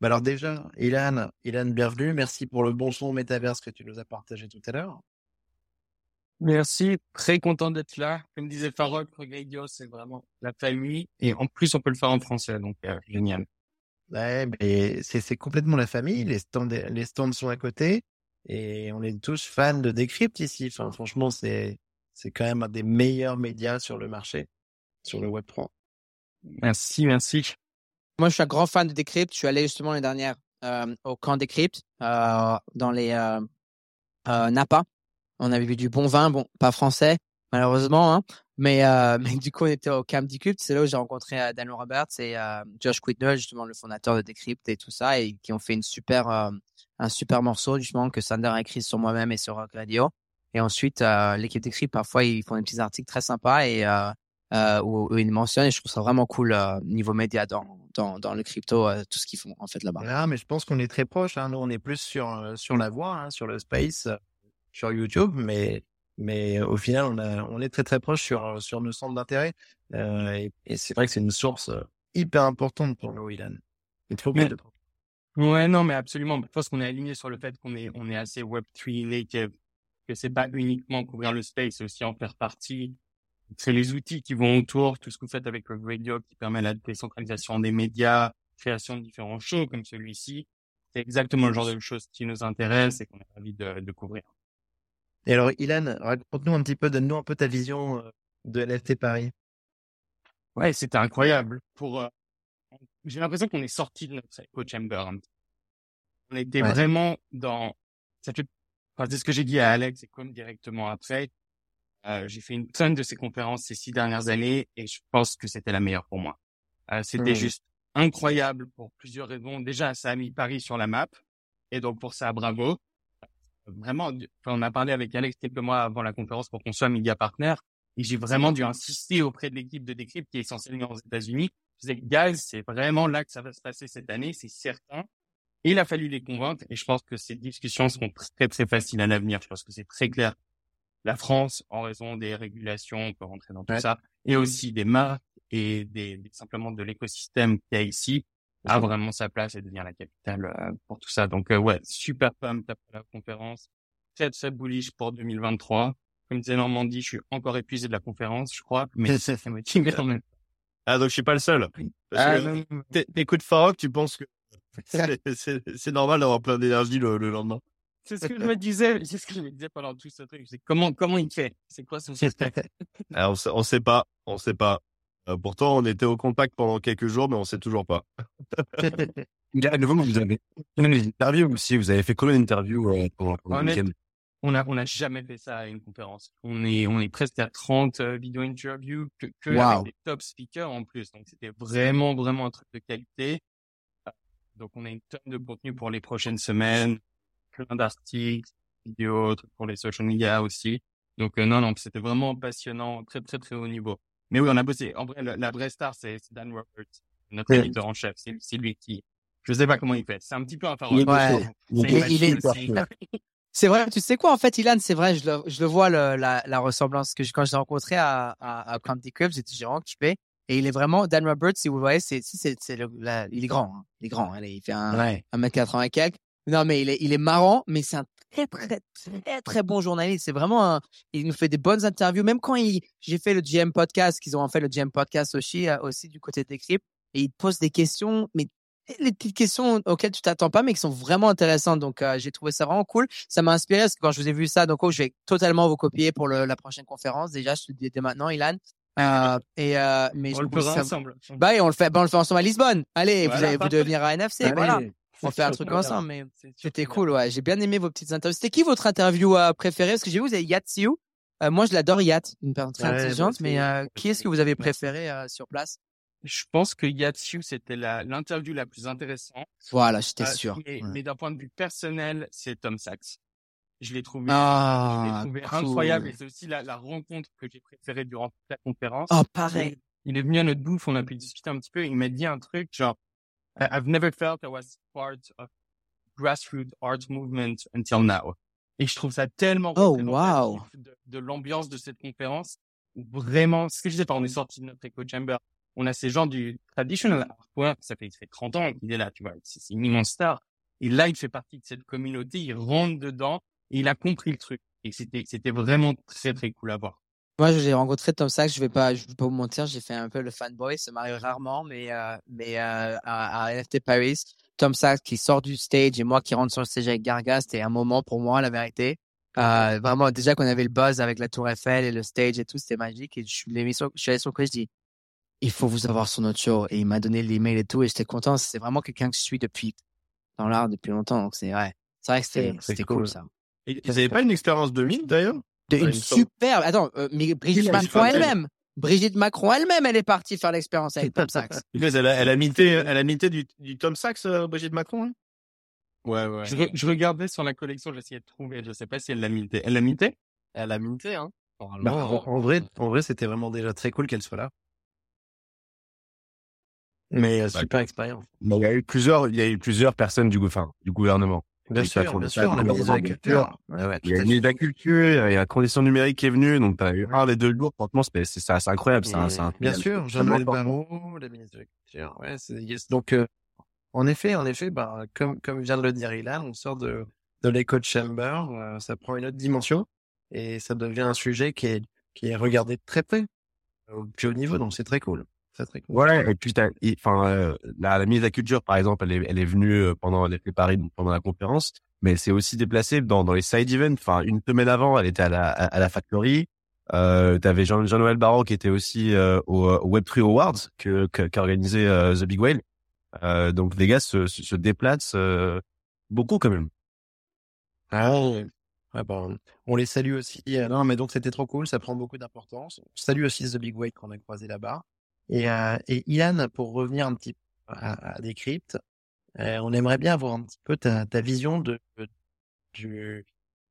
Bah alors déjà, Ilan, Ilan, bienvenue. Merci pour le bon son métaverse que tu nous as partagé tout à l'heure. Merci, très content d'être là. Comme disait Farok, Radio, c'est vraiment la famille. Et en plus, on peut le faire en français, donc euh, génial. Ouais, mais c'est, c'est complètement la famille. Les stands, les stands sont à côté et on est tous fans de Decrypt ici. Enfin, franchement, c'est, c'est quand même un des meilleurs médias sur le marché, sur le Web3. Merci, merci. Moi, je suis un grand fan de Decrypt. Je suis allé justement l'année dernière euh, au camp Decrypt euh, dans les euh, euh, Napa. On avait bu du bon vin, bon, pas français, malheureusement, hein, mais, euh, mais du coup, on était au camp Decrypt. C'est là où j'ai rencontré euh, Daniel Roberts et euh, Josh Quidnell, justement le fondateur de Decrypt et tout ça, et qui ont fait une super, euh, un super morceau justement que Sander a écrit sur moi-même et sur Rock Radio. Et ensuite, euh, l'équipe Decrypt, parfois, ils font des petits articles très sympas et euh, euh, où, où ils mentionnent. Et je trouve ça vraiment cool euh, niveau média dans, dans, dans le crypto, euh, tout ce qu'ils font en fait là-bas. Ah, mais je pense qu'on est très proche. Hein. Nous, on est plus sur sur la voie, hein, sur le space, sur YouTube, mais mais au final, on a on est très très proche sur sur nos centres d'intérêt. Euh, et et c'est vrai que c'est une source hyper importante pour nous, Ilan. Il faut Mais- Ouais, non, mais absolument. Je pense qu'on est aligné sur le fait qu'on est, on est assez Web3 native, que c'est pas uniquement couvrir le space, c'est aussi en faire partie. C'est les outils qui vont autour, tout ce que vous faites avec le radio qui permet la décentralisation des médias, création de différents shows comme celui-ci. C'est exactement le genre de choses qui nous intéresse et qu'on a envie de, de couvrir. Et alors, Ilan, raconte-nous un petit peu, donne-nous un peu ta vision euh, de NFT Paris. Ouais, c'était incroyable. Pour, euh, j'ai l'impression qu'on est sorti de notre echo chamber. On était Ouais. vraiment dans, ça fait, enfin, c'est ce que j'ai dit à Alex et comme directement après. Euh, j'ai fait une tonne de ces conférences ces six dernières années et je pense que c'était la meilleure pour moi. Euh, c'était Mhm. juste incroyable pour plusieurs raisons. Déjà, ça a mis Paris sur la map et donc pour ça, bravo. Vraiment, on a parlé avec Alex quelques mois avant la conférence pour qu'on soit média partenaire et j'ai vraiment dû insister auprès de l'équipe de Decrypt qui est essentiellement aux États-Unis. Je disais, guys, c'est vraiment là que ça va se passer cette année, c'est certain. Il a fallu les convaincre et je pense que ces discussions seront très très faciles à l'avenir. Je pense que c'est très clair. La France, en raison des régulations, on peut rentrer dans tout Ouais. ça, et aussi des marques et des, simplement de l'écosystème qu'il y a ici, a vraiment sa place et devient la capitale euh, pour tout ça. Donc euh, ouais, super pumped après la conférence, très très bullish pour 2023. Comme disait Normandie, je suis encore épuisé de la conférence, je crois, mais ça me motive quand même. Ah, donc je suis pas le seul. Parce Ah, que non, non, t'é- t'écoutes Farok, tu penses que c'est- normal d'avoir plein d'énergie le, le lendemain. C'est ce que je me disais, c'est ce que je me disais pendant tout ce truc. C'est comment, comment il fait? C'est quoi son système? Alors, on sait, on sait pas, on sait pas. Euh, pourtant, on était au contact pendant quelques jours, mais on sait toujours pas. À nouveau, vous avez fait des interviews aussi. Vous avez fait combien d'interviews euh, le week-end? On a, on a jamais fait ça à une conférence. On est, on est presque à 30 euh, vidéos interviews que, que Wow. avec des top speakers en plus. Donc, c'était vraiment, vraiment un truc de qualité. Donc, on a une tonne de contenu pour les prochaines semaines, plein d'articles, vidéos, pour les social media aussi. Donc, euh, non, non, c'était vraiment passionnant, très, très, très haut niveau. Mais oui, on a bossé. En vrai, la, la vraie star, c'est Dan Roberts, notre Oui. éditeur en chef. C'est c'est lui qui, je sais pas comment il fait. C'est un petit peu un est Ouais. C'est Il est-. C'est vrai, tu sais quoi, en fait, Ilan, c'est vrai, je le, je le vois, le, la, la ressemblance que je, quand je l'ai rencontré à, à, à Crampty Club, j'étais j'ai vraiment kiffé. Et il est vraiment, Dan Roberts, si vous le voyez, c'est, c'est, c'est le, la- il est grand, hein. il est grand, allez, il fait un, ouais. 1m80 et quelques. Non, mais il est, il est marrant, mais c'est un très, très, très, très bon journaliste. C'est vraiment un, il nous fait des bonnes interviews. Même quand il, j'ai fait le GM podcast, qu'ils ont en fait le GM podcast aussi, euh, aussi du côté des clips, et il pose des questions, mais les petites questions auxquelles tu t'attends pas, mais qui sont vraiment intéressantes. Donc, euh, j'ai trouvé ça vraiment cool. Ça m'a inspiré parce que quand je vous ai vu ça, donc, oh, je vais totalement vous copier pour le, la prochaine conférence. Déjà, je te le dis dès maintenant, Ilan. Euh, et, euh, mais je On le trouve fera ça- ensemble. Bah, et on le fait, bah, on le fait ensemble à Lisbonne. Allez, Voilà. vous allez vous devenir à NFC. Allez. Voilà. On fait un truc ensemble, mais c'était cool, ouais. J'ai bien aimé vos petites interviews. C'était qui votre interview euh, préférée? Parce que j'ai vu, vous avez Yatsiu. Euh, moi, je l'adore, Yat, une personne très Ouais, intelligente. Mais euh, qui est-ce que vous avez préféré euh, sur place? Je pense que Yatsiu, c'était la, l'interview la plus intéressante. Voilà, j'étais sûr. Ouais. mais d'un point de vue personnel, c'est Tom Sachs. Je l'ai trouvé, Ah, je trouvé cool. incroyable et c'est aussi la, la rencontre que j'ai préférée durant toute la conférence. Oh, pareil. Il est venu à notre bouffe, on a pu discuter un petit peu. Il m'a dit un truc genre, I've never felt I was part of grassroots art movement until now. Et je trouve ça tellement Oh, wow. de, de l'ambiance de cette conférence. Vraiment, ce que je disais, on est sorti de notre echo chamber. On a ces gens du traditional artwork, ça fait, ça fait 30 ans qu'il est là, tu vois. C'est une immense star. Et là, il fait partie de cette communauté, il rentre dedans et il a compris le truc. Et c'était, c'était vraiment très, très cool à voir. Moi, j'ai rencontré Tom Sachs. Je vais pas, je vais pas vous mentir, j'ai fait un peu le fanboy. Ça m'arrive rarement, mais euh, mais euh, à, à NFT Paris, Tom Sachs qui sort du stage et moi qui rentre sur le stage avec Garga, c'était un moment pour moi, la vérité. Euh, vraiment, déjà qu'on avait le buzz avec la Tour Eiffel et le stage et tout, c'était magique. Et je suis, l'émission- je suis allé sur le je dis, il faut vous avoir sur notre show. Et il m'a donné l'email et tout, et j'étais content. C'est vraiment quelqu'un que je suis depuis dans l'art depuis longtemps. Donc c'est ouais, c'est vrai que c'était c'était cool. cool ça. Ils avaient pas une expérience de mine d'ailleurs une il me semble. super. Attends, euh, mais Brigitte Macron elle-même. Brigitte Macron elle-même, elle est partie faire l'expérience avec Tom Sachs. Elle a, elle a mité, elle a mité du, du Tom Sachs, euh, Brigitte Macron. hein? Ouais, ouais. Je, re- je regardais sur la collection, j'essayais de trouver, je sais pas si elle l'a minté. Elle l'a minté? Elle a minté, hein. Bah, en, en vrai, en vrai, c'était vraiment déjà très cool qu'elle soit là. Mais euh, Bah, super expérience. Il y a eu plusieurs, il y a eu plusieurs personnes du, gou- enfin, du gouvernement. Bien ça sûr, tourne. bien Ça sûr, la tourne. ministre de la culture. Ouais, ouais, Il y a une de la culture, il y a la condition numérique qui est venue, donc t'as eu un des deux jours. Franchement, c'est, c'est, ça- c'est incroyable. C'est un, c'est un- Bien sûr, Jean-Noël. Barrot, la ministre de la Culture. Ouais, c'est, yes. Donc, euh, en effet, en effet, bah, comme, comme vient de le dire Ilan, on sort de, de l'echo chamber, euh, ça prend une autre dimension et ça devient un sujet qui est, qui est regardé de très près, au plus haut niveau, donc c'est très cool. C'est très cool. Ouais, et puis enfin, euh, la, de la culture, par exemple, elle est, elle est venue euh, pendant les Paris, donc pendant la conférence, mais elle s'est aussi déplacée dans, dans les side events. Enfin, une semaine avant, elle était à la, à, la Factory. Euh, t'avais Jean, Jean-Noël Barrault qui était aussi euh, au, Web3 Awards que, qu'a organisé euh, The Big Whale. Euh, donc les gars se, se, se déplacent beaucoup quand même. Ah ouais. Ouais, bon, on les salue aussi. Non, mais donc c'était trop cool, ça prend beaucoup d'importance. On salue aussi The Big Whale qu'on a croisé là-bas. Et, euh, et Ilan, pour revenir un petit peu à, à Decrypt, euh, on aimerait bien avoir un petit peu ta, ta vision de, du,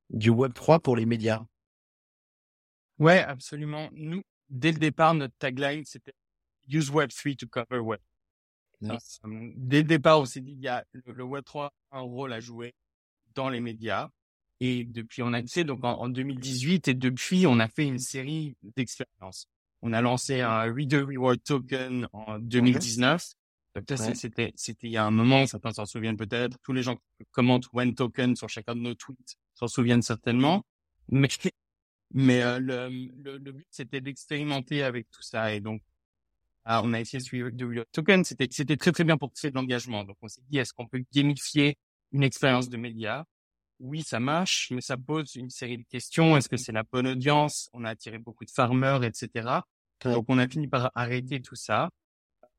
du Web 3 pour les médias. Ouais, absolument. Nous, dès le départ, notre tagline, c'était Use Web 3 to cover Web. Euh, dès le départ, on s'est dit, il y a le, Web 3 a un rôle à jouer dans les médias. Et depuis, on a, tu donc en, 2018, et depuis, on a fait une série d'expériences. On a lancé un Reader Reward Token en 2019. c'était, c'était il y a un moment, certains s'en souviennent peut-être. Tous les gens qui commentent One Token sur chacun de nos tweets s'en souviennent certainement. Mais mais euh, le, le, le, but, c'était d'expérimenter avec tout ça. Et donc, ah, on a essayé de suivre de token. C'était, c'était très, très bien pour créer de l'engagement. Donc, on s'est dit, est-ce qu'on peut gamifier une expérience de médias? Oui, ça marche, mais ça pose une série de questions. Est-ce que c'est la bonne audience? On a attiré beaucoup de farmers, etc. Donc, on a fini par arrêter tout ça.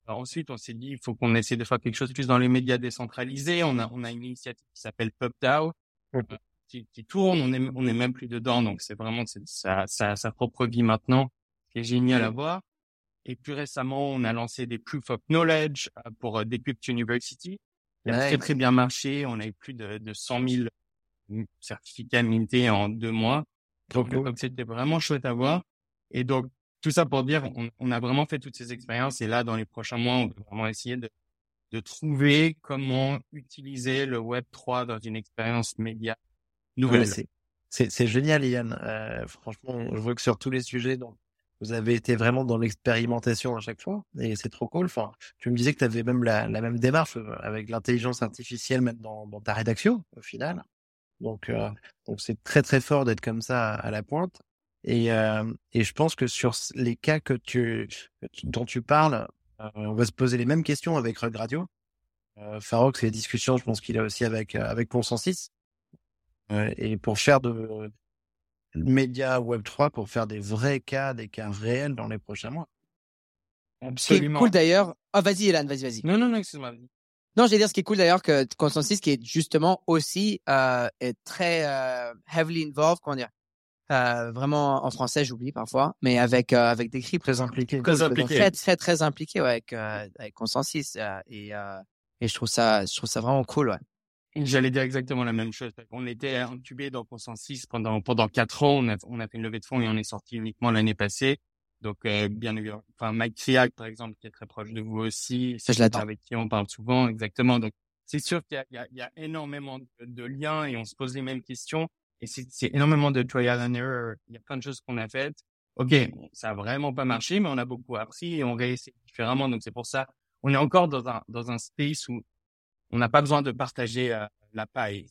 ensuite, on s'est dit, il faut qu'on essaie de faire quelque chose plus dans les médias décentralisés. On a, on a une initiative qui s'appelle PubDAO, qui, qui tourne. On est, on est même plus dedans, donc c'est vraiment sa, sa, sa propre vie maintenant, qui est génial à voir. Et plus récemment, on a lancé des proof of knowledge euh, pour euh, Decrypt University. qui a très très bien marché. On a eu plus de, de 100 000 certificats mintés en deux mois. Donc, donc c'était vraiment chouette à voir. Et donc tout ça pour dire, on, on, a vraiment fait toutes ces expériences. Et là, dans les prochains mois, on va vraiment essayer de, de trouver comment utiliser le Web 3 dans une expérience média nouvelle. c'est génial, Yann. Euh, franchement, je vois que sur tous les sujets, donc, vous avez été vraiment dans l'expérimentation à chaque fois et c'est trop cool. Enfin, tu me disais que tu avais même la, la, même démarche euh, avec l'intelligence artificielle même dans, dans, ta rédaction au final. Donc, euh, donc c'est très très fort d'être comme ça à, la pointe. Et, euh, et je pense que sur les cas que tu, dont tu parles, euh, on va se poser les mêmes questions avec Rug Radio. Euh, Farouk, c'est des discussions, je pense qu'il a aussi avec avec Consensus. et pour faire de médias Web 3 pour faire des vrais cas, des cas réels dans les prochains mois. Absolument. cool d'ailleurs. Ah, vas-y, Elan, vas-y, vas-y. Non, non, non, excuse-moi. Non, j'allais dire ce qui est cool d'ailleurs que Consensus qui est justement aussi euh, est très euh, heavily involved, comment dire, euh, vraiment en français j'oublie parfois, mais avec euh, avec des cryptes très impliqués, très impliqués, très très très impliqués ouais, avec euh, avec Consensus euh, et et je trouve ça je trouve ça vraiment cool ouais. J'allais dire exactement la même chose. On était intubé dans Consensus pendant pendant quatre ans. On a, on a fait une levée de fonds et on est sorti uniquement l'année passée. Donc euh, bien évidemment, enfin Mike Fiac par exemple qui est très proche de vous aussi, ça je l'adore. Avec qui on parle souvent, exactement. Donc c'est sûr qu'il y, y, y a, énormément de, de, liens et on se pose les mêmes questions. Et c'est énormément de trial and error. Il y a plein de choses qu'on a faites. Ok, ça a vraiment pas marché, mais on a beaucoup appris et on réussit différemment. Donc c'est pour ça, on est encore dans un dans un space où on n'a pas besoin de partager euh, la paille.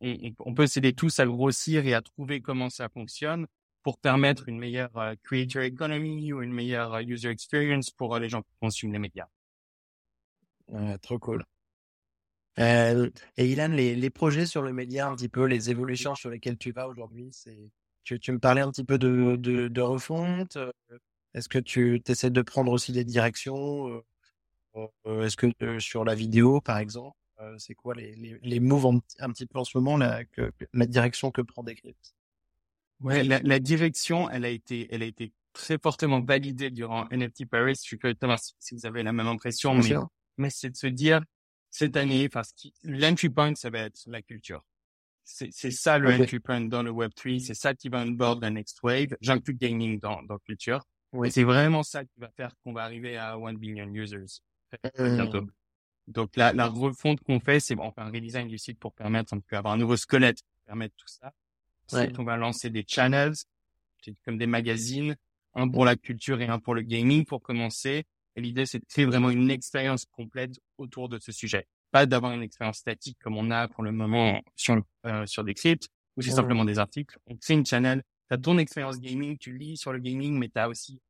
On, on, peut s'aider tous à grossir et à trouver comment ça fonctionne pour permettre une meilleure euh, creator economy ou une meilleure euh, user experience pour les gens qui consomment les médias. trop cool. Euh, et Ilan, les, les projets sur le média, un petit peu, les évolutions sur lesquelles tu vas aujourd'hui, c'est, tu, tu me parlais un petit peu de, de, de refonte. Est-ce que tu essaies de prendre aussi des directions euh, est-ce que euh, sur la vidéo, par exemple, euh, c'est quoi les, les, les moves un petit peu en ce moment, que, la direction que prend Decrypt Ouais, la, la, direction, elle a été, elle a été très fortement validée durant NFT Paris. Je suis curieux de savoir si vous avez la même impression, mais, mais c'est de se dire cette année, parce que l'entry point, ça va être la culture. C'est ça le entry point dans le Web3, c'est ça qui va onboard la next wave. J'inclus gaming dans, dans culture. Oui. C'est vraiment ça qui va faire qu'on va arriver à 1 billion users. Mmh. Donc la, la refonte qu'on fait, c'est on fait un redesign du site pour permettre, on peut avoir un nouveau squelette pour permettre tout ça. On va lancer des channels, comme des magazines, un pour la culture et un pour le gaming pour commencer. Et l'idée, c'est de créer vraiment une expérience complète autour de ce sujet. Pas d'avoir une expérience statique comme on a pour le moment sur, euh, sur des scripts ou c'est simplement des articles. On crée une channel. Tu as ton expérience gaming, tu lis sur le gaming, mais tu as aussi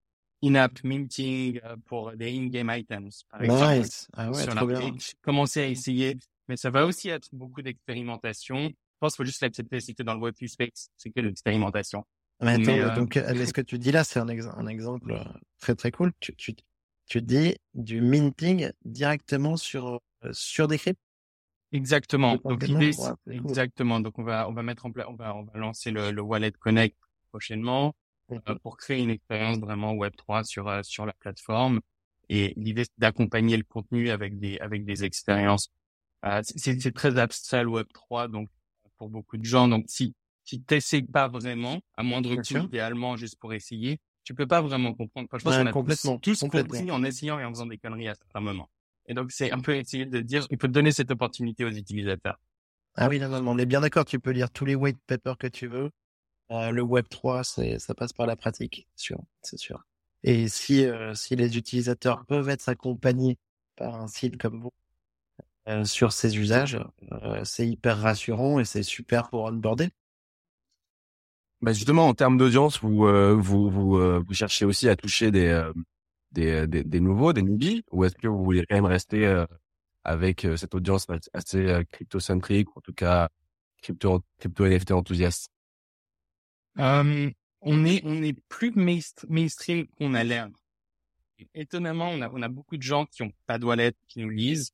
in-app minting euh, pour des in-game items. Par nice. Ah ouais, trop bien. Commencer à essayer mais ça va aussi être beaucoup d'expérimentation. Je pense qu'il faut juste l'accepter. C'était dans le Web Space, c'est que l'expérimentation. Mais attends, Mais, euh, donc, euh, ce que tu dis là, c'est un, ex- un exemple euh, très très cool. Tu, tu, tu dis du minting directement sur, sur des cryptes? Exactement. Donc l'idée, Ouais, c'est- c'est cool. exactement. Donc on va on va mettre en place, on va on va lancer le, le Wallet Connect prochainement euh, pour créer une expérience vraiment Web 3 sur euh, sur la plateforme. Et l'idée c'est d'accompagner le contenu avec des avec des expériences. Euh, c'est c'est très abstrait le Web 3 donc pour beaucoup de gens. Donc si si t'essayes pas vraiment, à moindre coût, idéalement juste pour essayer, tu peux pas vraiment comprendre. Enfin, je pense Ouais, qu'on a complètement, tous, tous complètement. compris en essayant et en faisant des conneries à certains moments. Et donc c'est un peu essayer de dire, il faut donner cette opportunité aux utilisateurs. Ah oui, non, non, non, on est bien d'accord. Tu peux lire tous les white papers que tu veux. Euh, le Web 3, c'est, ça passe par la pratique, sûr, c'est sûr. Et si, euh, si les utilisateurs peuvent être accompagnés par un site comme vous euh, sur ces usages, euh, c'est hyper rassurant et c'est super pour onboarder. Bah justement, en termes d'audience, vous, euh, vous, vous, euh, vous cherchez aussi à toucher des, euh, des, des, des nouveaux, des newbies, ou est-ce que vous voulez quand même rester euh, avec euh, cette audience assez euh, crypto-centrique, ou en tout cas crypto, crypto NFT enthousiaste? Euh, on est on est plus mainstream qu'on a l'air. Étonnamment, on a on a beaucoup de gens qui ont pas de wallet qui nous lisent.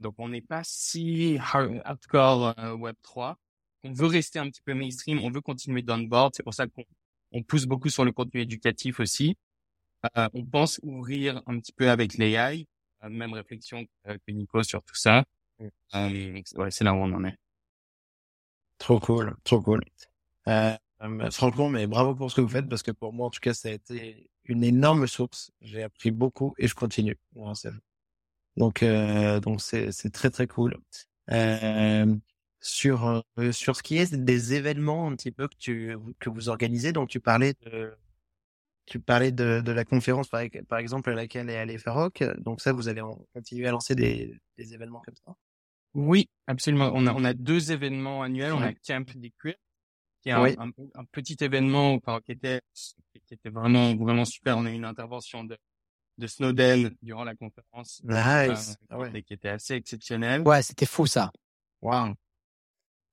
Donc on n'est pas si hard- hardcore euh, Web 3. On veut rester un petit peu mainstream, on veut continuer d'onboard. C'est pour ça qu'on on pousse beaucoup sur le contenu éducatif aussi. Euh, on pense ouvrir un petit peu avec l'AI. Euh, même réflexion que que Nico sur tout ça. Euh, ouais, c'est là où on en est. Trop cool, trop cool. Euh, euh, franchement, mais bravo pour ce que vous faites parce que pour moi, en tout cas, ça a été une énorme source. J'ai appris beaucoup et je continue. Donc, euh, donc c'est c'est très très cool. Euh, sur euh, sur ce qui est des événements un petit peu que tu que vous organisez, donc tu parlais de tu parlais de, de la conférence par, par exemple à laquelle est allé Farok. Donc ça, vous allez continuer à lancer des, des événements comme ça? Oui, absolument. On a, on a deux événements annuels. On a Camp Decrypt, qui est un, Oui. un, un petit événement qui était, qui était vraiment, vraiment super. On a eu une intervention de, de Snowden durant la conférence. Nice. euh, Ah ouais. qui, était assez exceptionnelle. Ouais, c'était fou ça. Wow.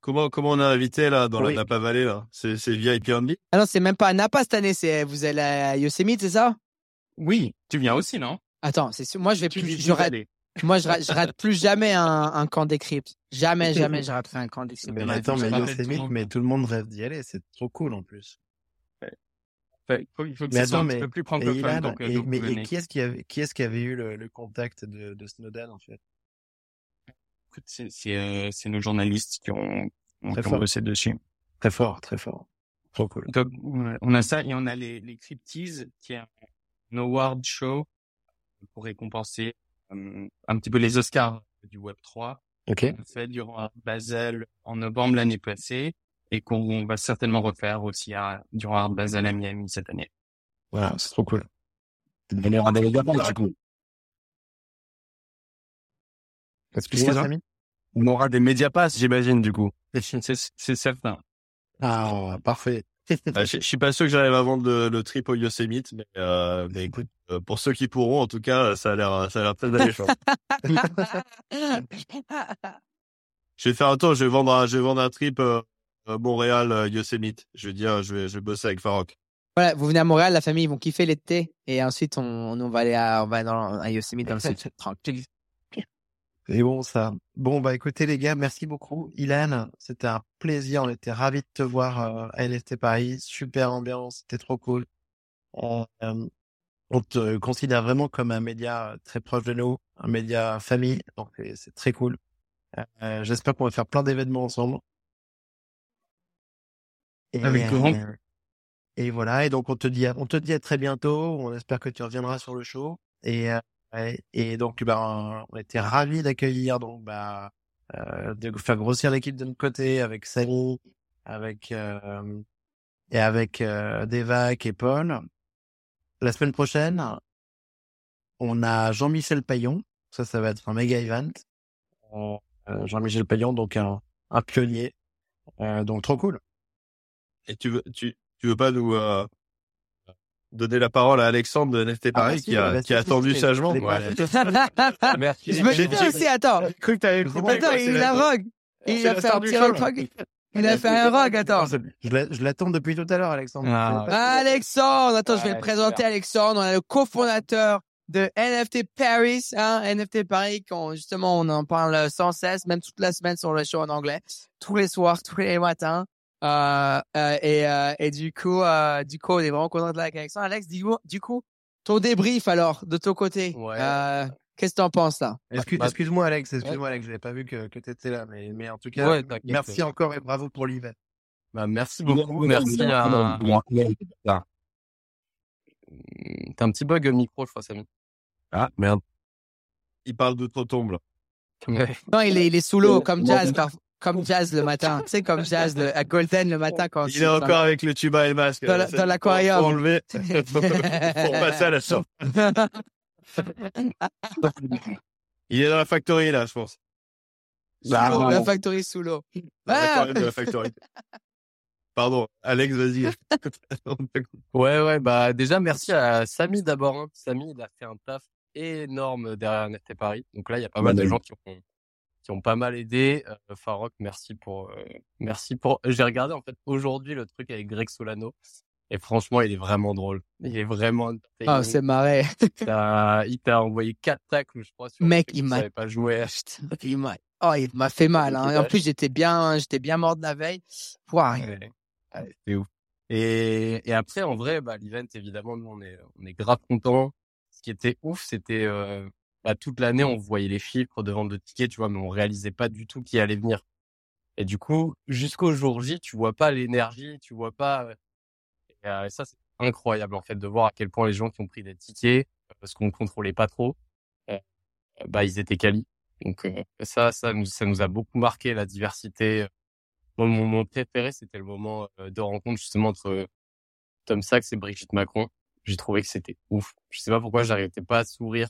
Comment, comment on a invité là dans Oui. la Napa Valley là? C'est, c'est VIP only Ah non, c'est même pas à Napa cette année, c'est vous allez à Yosemite, c'est ça? Oui, tu viens aussi, non? Attends, c'est sûr. Moi, je vais Tu plus. Je rate, moi, je rate, je rate plus jamais un, un camp décrypte. Jamais, jamais, je raterai un camp décrypte. Mais Ouais, attends, mais Yosemite, mais tout le monde rêve d'y aller. C'est trop cool en plus. Il faut, il faut que Mais ce soit attends, un petit mais- peu plus Et, francophone. Ilan, donc, euh, et- donc mais, et qui est-ce qui avait, qui est-ce qui avait eu le, le contact de, de Snowden en fait? Écoute, c'est, c'est, euh, c'est nos journalistes qui ont, qui ont bossé dessus. Très fort, très fort. Trop cool. Donc, on a ça et on a les, les Crypties, qui est un, award show pour récompenser euh, un petit peu les Oscars du Web 3. Ok. Fait durant Basel en novembre l'année passée et qu'on va certainement refaire aussi à, durant Art Basel à Miami cette année. Voilà, c'est trop cool. On aura des médiapass, du coup. Excuse-moi, Excuse-moi Samy? On aura des médiapass, j'imagine, du coup. C'est, c'est certain. Ah, parfait. Ah, je, je suis pas sûr que j'arrive à vendre le, le trip au Yosemite, mais, euh, mais écoute, euh, pour ceux qui pourront, en tout cas, ça a l'air, ça a l'air très alléchant. je vais faire un tour, je vais vendre un, je vais vendre un trip euh, Montréal euh, Yosemite. Je vais dire, je vais, je vais bosser avec Farok. Voilà, vous venez à Montréal, la famille, ils vont kiffer l'été. Et ensuite, on, va aller à, on va dans, à Yosemite dans le sud. Tranquille. C'est bon ça. Bon bah écoutez les gars, merci beaucoup. Ilan, c'était un plaisir. On était ravis de te voir euh, à LFT Paris. Super ambiance, c'était trop cool. Euh, euh, on te considère vraiment comme un média très proche de nous, un média famille. Donc c'est- c'est très cool. Euh, J'espère qu'on va faire plein d'événements ensemble. Et, Avec grand- euh, et voilà. Et donc on te dit, à- on te dit à très bientôt. On espère que tu reviendras sur le show. Et euh, et donc, bah, on était ravis d'accueillir, donc, bah, euh, de faire grossir l'équipe de notre côté avec Samy, avec, euh, et avec, Devac et Paul. La semaine prochaine, on a Jean-Michel Payon. Ça, ça va être un méga event. Jean-Michel Payon, donc un, un pionnier. Donc trop cool. Et tu veux, tu, tu veux pas nous, euh, donner la parole à Alexandre de NFT Paris merci, qui a, bah, qui a attendu sagement? Ouais. Merci. Je me disais j'ai- aussi, attends. J'ai cru que t'avais Attends, il a rogue. Il a la fait un petit rogue. Il a fait un rogue, attends. Je l'a- l'attends depuis tout à l'heure, Alexandre. Ah. Alexandre, attends, je vais le présenter. Alexandre. On a le cofondateur de NFT Paris, hein, NFT Paris, qu'on, justement, on en parle sans cesse, même toute la semaine sur le show en anglais, tous les soirs, tous les matins. Euh, euh, et, euh, et du coup, euh, du coup, on est vraiment content de avec Alexandre. Alex, du coup, du coup, ton débrief alors, de ton côté. Ouais. Euh, qu'est-ce que t'en penses là? Excuse- Bah, Excuse-moi, Alex. Excuse-moi, Alex. J'avais pas vu que, que t'étais là, mais, mais en tout cas, Ouais, merci encore et bravo pour l'event. Bah, merci beaucoup. Merci à. T'as un petit bug au micro, je crois, Samy. Ah, merde. Il parle de tombe là. Ouais. Non, il est, il est sous l'eau, comme Jazz, par- comme Jazz le matin. Tu sais, comme Jazz le- à Golden le matin quand Il est encore avec le tuba et le masque. Dans l'aquarium. Faut enlever. Pour passer à la sorte. Il est dans la factory là, je pense. L'eau, la factory sous l'eau. Dans Ah l'aquarium de la factory. Pardon, Alex, vas-y. Ouais, ouais, bah, déjà, merci à Samy d'abord. Hein. Samy, il a fait un taf énorme derrière NFT Paris. Donc là, il y a pas mal de gens qui ont, qui ont pas mal aidé. Euh, Farok, merci pour, euh, merci pour, j'ai regardé, en fait, aujourd'hui, le truc avec Greg Solano. Et franchement, il est vraiment drôle. Il est vraiment, Oh, c'est marré. il t'a envoyé quatre tacles, je crois, sur Mec, il m'a- pas. Il m'a, oh, il m'a fait mal, hein. Et en plus, j'étais bien, j'étais bien mort de la veille. Ouais. Ouais, c'est ouf. Et, et après, en vrai, bah, l'event, évidemment, nous, on est, on est grave contents. Ce qui était ouf, c'était, euh, bah, toute l'année, on voyait les chiffres de vente de tickets, tu vois, mais on réalisait pas du tout qui allait venir. Et du coup, jusqu'au jour J, tu vois pas l'énergie, tu vois pas, et, euh, ça, c'est incroyable, en fait, de voir à quel point les gens qui ont pris des tickets, parce qu'on contrôlait pas trop, euh, bah, ils étaient quali. Donc, euh, ça, ça nous, ça nous a beaucoup marqué, la diversité, Moi, mon moment préféré, c'était le moment de rencontre justement entre Tom Sachs et Brigitte Macron. J'ai trouvé que c'était ouf. Je sais pas pourquoi j'arrêtais pas à sourire.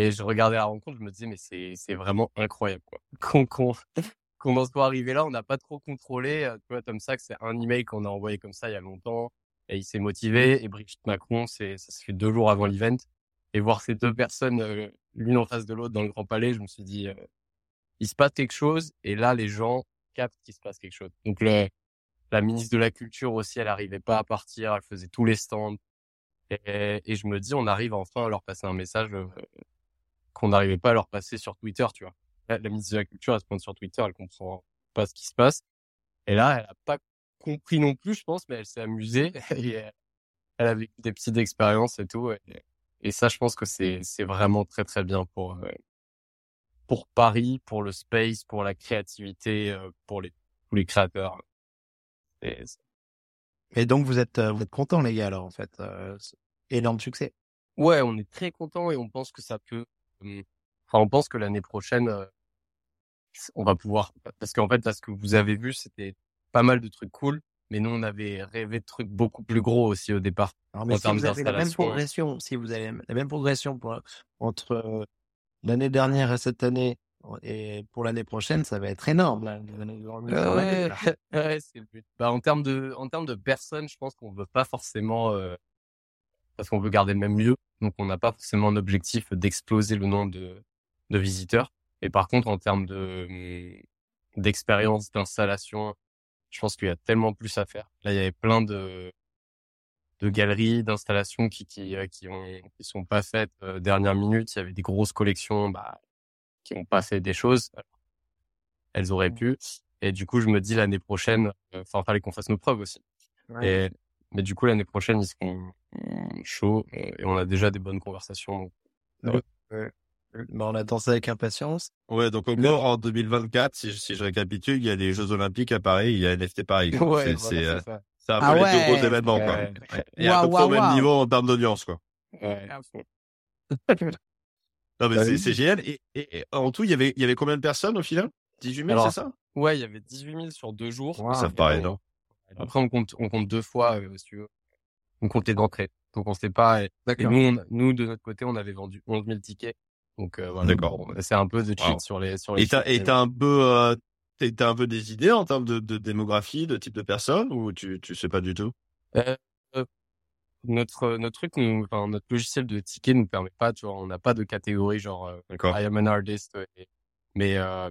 Et je regardais la rencontre, je me disais, mais c'est, c'est vraiment incroyable, quoi. Qu'on, qu'on, qu'on en soit arrivé là, on n'a pas trop contrôlé. Euh, Tu vois, Tom Sachs, c'est un email qu'on a envoyé comme ça il y a longtemps. Et il s'est motivé. Et Brigitte Macron, c'est, ça se fait deux jours avant l'event. Et voir ces deux personnes, euh, l'une en face de l'autre dans le Grand Palais, je me suis dit, euh, il se passe quelque chose. Et là, les gens captent qu'il se passe quelque chose. Donc, le, la ministre de la Culture aussi, elle arrivait pas à partir. Elle faisait tous les stands. Et, et je me dis, on arrive enfin à leur passer un message qu'on n'arrivait pas à leur passer sur Twitter, tu vois. La, la ministre de la Culture, elle se pointe sur Twitter, elle comprend pas ce qui se passe. Et là, elle a pas compris non plus, je pense, mais elle s'est amusée. Et elle, elle a vécu des petites expériences et tout. Et, et ça, je pense que c'est, c'est vraiment très, très bien pour, euh, pour Paris, pour le space, pour la créativité, euh, pour les, tous les créateurs. Et donc, vous êtes, euh, vous êtes contents, les gars, alors, en fait. Euh, énorme succès. Ouais, on est très content et on pense que ça peut. Hum, Enfin, on pense que l'année prochaine, euh, on va pouvoir. Parce qu'en fait, là, ce que vous avez vu, c'était pas mal de trucs cool, mais nous, on avait rêvé de trucs beaucoup plus gros aussi au départ. Alors, mais En si termes vous avez la même progression, si vous avez la même progression pour, entre euh, l'année dernière et cette année, et pour l'année prochaine, ça va être énorme. là. Ouais, ouais, c'est le but. Bah, en termes de, en termes de personnes, je pense qu'on veut pas forcément, euh, parce qu'on veut garder le même lieu, donc on n'a pas forcément un objectif d'exploser le nombre de, de visiteurs. Et par contre, en termes de, hum, d'expérience, d'installation, je pense qu'il y a tellement plus à faire. Là, il y avait plein de, de galeries, d'installations qui, qui, euh, qui ont, qui sont pas faites euh, dernière minute. Il y avait des grosses collections, bah, qui ont pas fait des choses. Elles auraient pu. Et du coup, je me dis l'année prochaine, euh, enfin, fallait qu'on fasse nos preuves aussi. Ouais. Et, mais du coup, l'année prochaine, ils seront euh, chauds euh, et on a déjà des bonnes conversations. donc, Bah, on attend ça avec impatience. Ouais, donc encore en 2024, si, je- si je récapitule, il y a les Jeux Olympiques à Paris, il y a NFT Paris. quoi. c'est, voilà, c'est, euh, un peu Ah les deux ouais. gros événements, quoi. Ouais. Et à peu près au même niveau en termes d'audience, quoi. Ouais. Non, mais Bah c'est, génial. Et, et, et en tout, il y avait, il y avait combien de personnes au final? 18 000, Alors, c'est ça? Ouais, il y avait 18 000 sur deux jours. Wow. Ça me paraît énorme. Après, on compte, on compte deux fois, euh, si tu veux. On compte les entrées. Donc, on sait pas. Et, et nous, on- nous, de notre côté, on avait vendu 11 000 tickets. Donc, euh, voilà. D'accord. Bon, C'est un peu de cheat Wow. sur les, sur les Et t'as, et t'as un peu, euh, t'as un peu des idées en termes de, de démographie, de type de personnes, ou tu, tu sais pas du tout? Euh, notre notre truc, nous, enfin notre logiciel de ticket nous permet pas, tu vois, on n'a pas de catégorie genre euh. I am an artist, et- mais euh,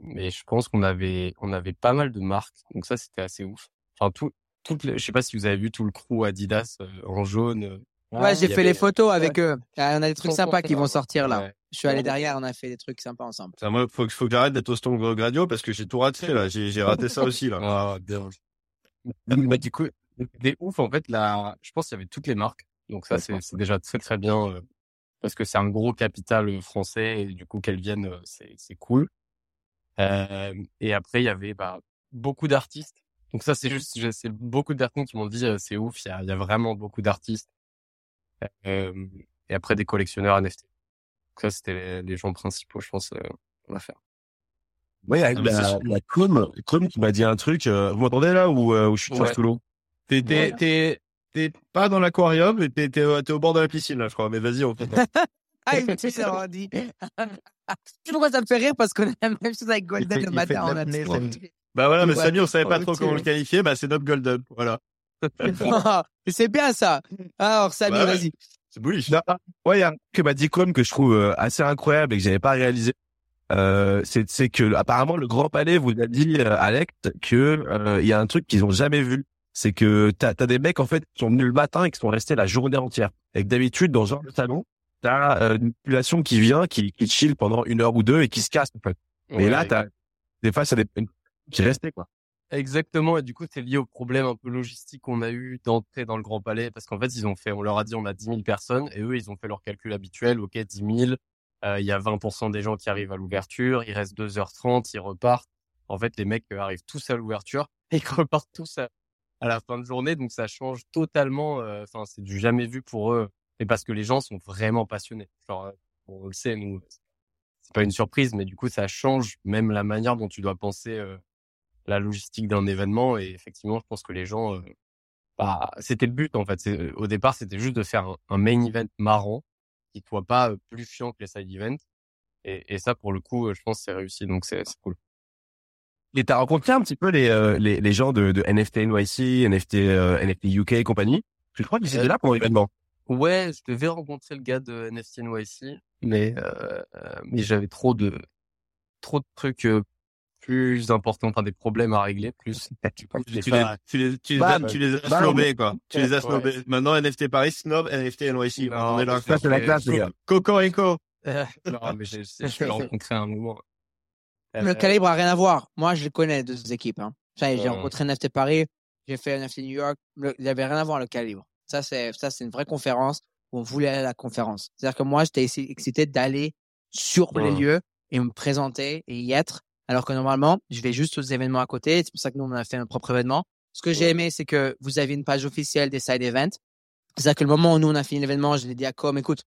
mais je pense qu'on avait on avait pas mal de marques, donc ça c'était assez ouf. Enfin tout toutes les, je sais pas si vous avez vu tout le crew Adidas euh, en jaune. euh, Ouais, j'ai fait avait- les photos avec eux. Ah, on a des trucs sympas qui vont sortir là. Ouais. Je suis allé derrière, on a fait des trucs sympas ensemble. Ça, moi, faut que, faut que j'arrête d'être au Stone Gradio parce que j'ai tout raté, là. J'ai, raté ça aussi, là. Ah, bien. Bah, du coup, des ouf, en fait, là, je pense qu'il y avait toutes les marques. Donc ça, c'est c'est déjà très, très bien, euh, parce que c'est un gros capital français et du coup, qu'elles viennent, euh, c'est c'est cool. Euh, et après, il y avait, bah, beaucoup d'artistes. Donc ça, c'est juste, c'est beaucoup d'artistes qui m'ont dit, euh, c'est ouf, il y a, il y a vraiment beaucoup d'artistes. Euh, et après, des collectionneurs NFT. Donc ça, c'était les, les gens principaux, je pense, euh, on va faire. Ouais, avec Ah, la, la com, com qui m'a dit un truc. euh, vous m'entendez là ou euh, ou je suis Ouais. sous l'eau? T'es, pas dans l'aquarium, mais t'es, au bord de la piscine, là, je crois. Mais vas-y, on fait. Ah, il me dit, sais pourquoi ça me fait rire? Parce qu'on a la même chose avec Golden le matin. On a. Bah voilà, mais. Samy, on savait pas trop comment le qualifier. Bah, c'est notre Golden. Voilà. C'est bien ça. Alors, Samy, ouais. vas-y. C'est bullish. Non, ouais, il y a un truc que m'a dit que je trouve euh, assez incroyable et que j'avais pas réalisé. Euh, c'est que apparemment le Grand Palais vous a dit euh, Alex que euh, il y a un truc qu'ils ont jamais vu. C'est que t'as as des mecs en fait qui sont venus le matin et qui sont restés la journée entière. Et que d'habitude dans genre de salon, t'as euh, une population qui vient, qui, qui chill pendant une heure ou deux et qui se casse en fait. Mais Ouais. là t'as des fois ça des qui restaient quoi. Exactement, et du coup, c'est lié au problème un peu logistique qu'on a eu d'entrer dans le Grand Palais, parce qu'en fait, ils ont fait, on leur a dit, on a 10 000 personnes, et eux, ils ont fait leur calcul habituel, ok, 10 000, euh, il y a 20% des gens qui arrivent à l'ouverture, il reste 2h30, ils repartent. En fait, les mecs euh, arrivent tous à l'ouverture, et ils repartent tous à, à la fin de journée, donc ça change totalement, euh, enfin, c'est du jamais vu pour eux, et parce que les gens sont vraiment passionnés. Genre, euh, on le sait, nous, c'est pas une surprise, mais du coup, ça change même la manière dont tu dois penser, euh, la logistique d'un événement et effectivement je pense que les gens euh, bah c'était le but en fait euh, au départ c'était juste de faire un, un main event marrant qui soit pas euh, plus chiant que les side events et, et ça pour le coup je pense c'est réussi donc c'est cool Et t'as rencontré un petit peu les euh, les, les gens de, de NFT NYC, NFT euh, NFT UK et compagnie? Je crois qu'ils étaient là pour l'événement. Ouais je devais rencontrer le gars de NFT NYC mais euh, euh, mais j'avais trop de trop de trucs euh, plus importants enfin des problèmes à régler plus Tu les, tu les, tu les as, Bam. tu les as Bam. snobés, quoi. Tu les as Ouais. snobés. Maintenant, NFT Paris, snob, NFT NYC. Non, on est là. Ça c'est la classe les gars. Cocorico. non mais je l'ai rencontré à un moment Mais le Euh, calibre a rien à voir. Moi, je les connais, deux équipes. Hein. Ça, J'ai rencontré NFT Paris, j'ai fait NFT New York. Le- il n'y avait rien à voir le calibre. Ça, c'est ça, c'est une vraie conférence où on voulait aller à la conférence. C'est-à-dire que moi, j'étais excité d'aller sur les lieux et me présenter et y être. Alors que normalement, je vais juste aux événements à côté. C'est pour ça que nous, on a fait notre propre événement. Ce que j'ai aimé, c'est que vous avez une page officielle des side events. C'est-à-dire que le moment où nous, on a fini l'événement, je l'ai dit à Com, écoute,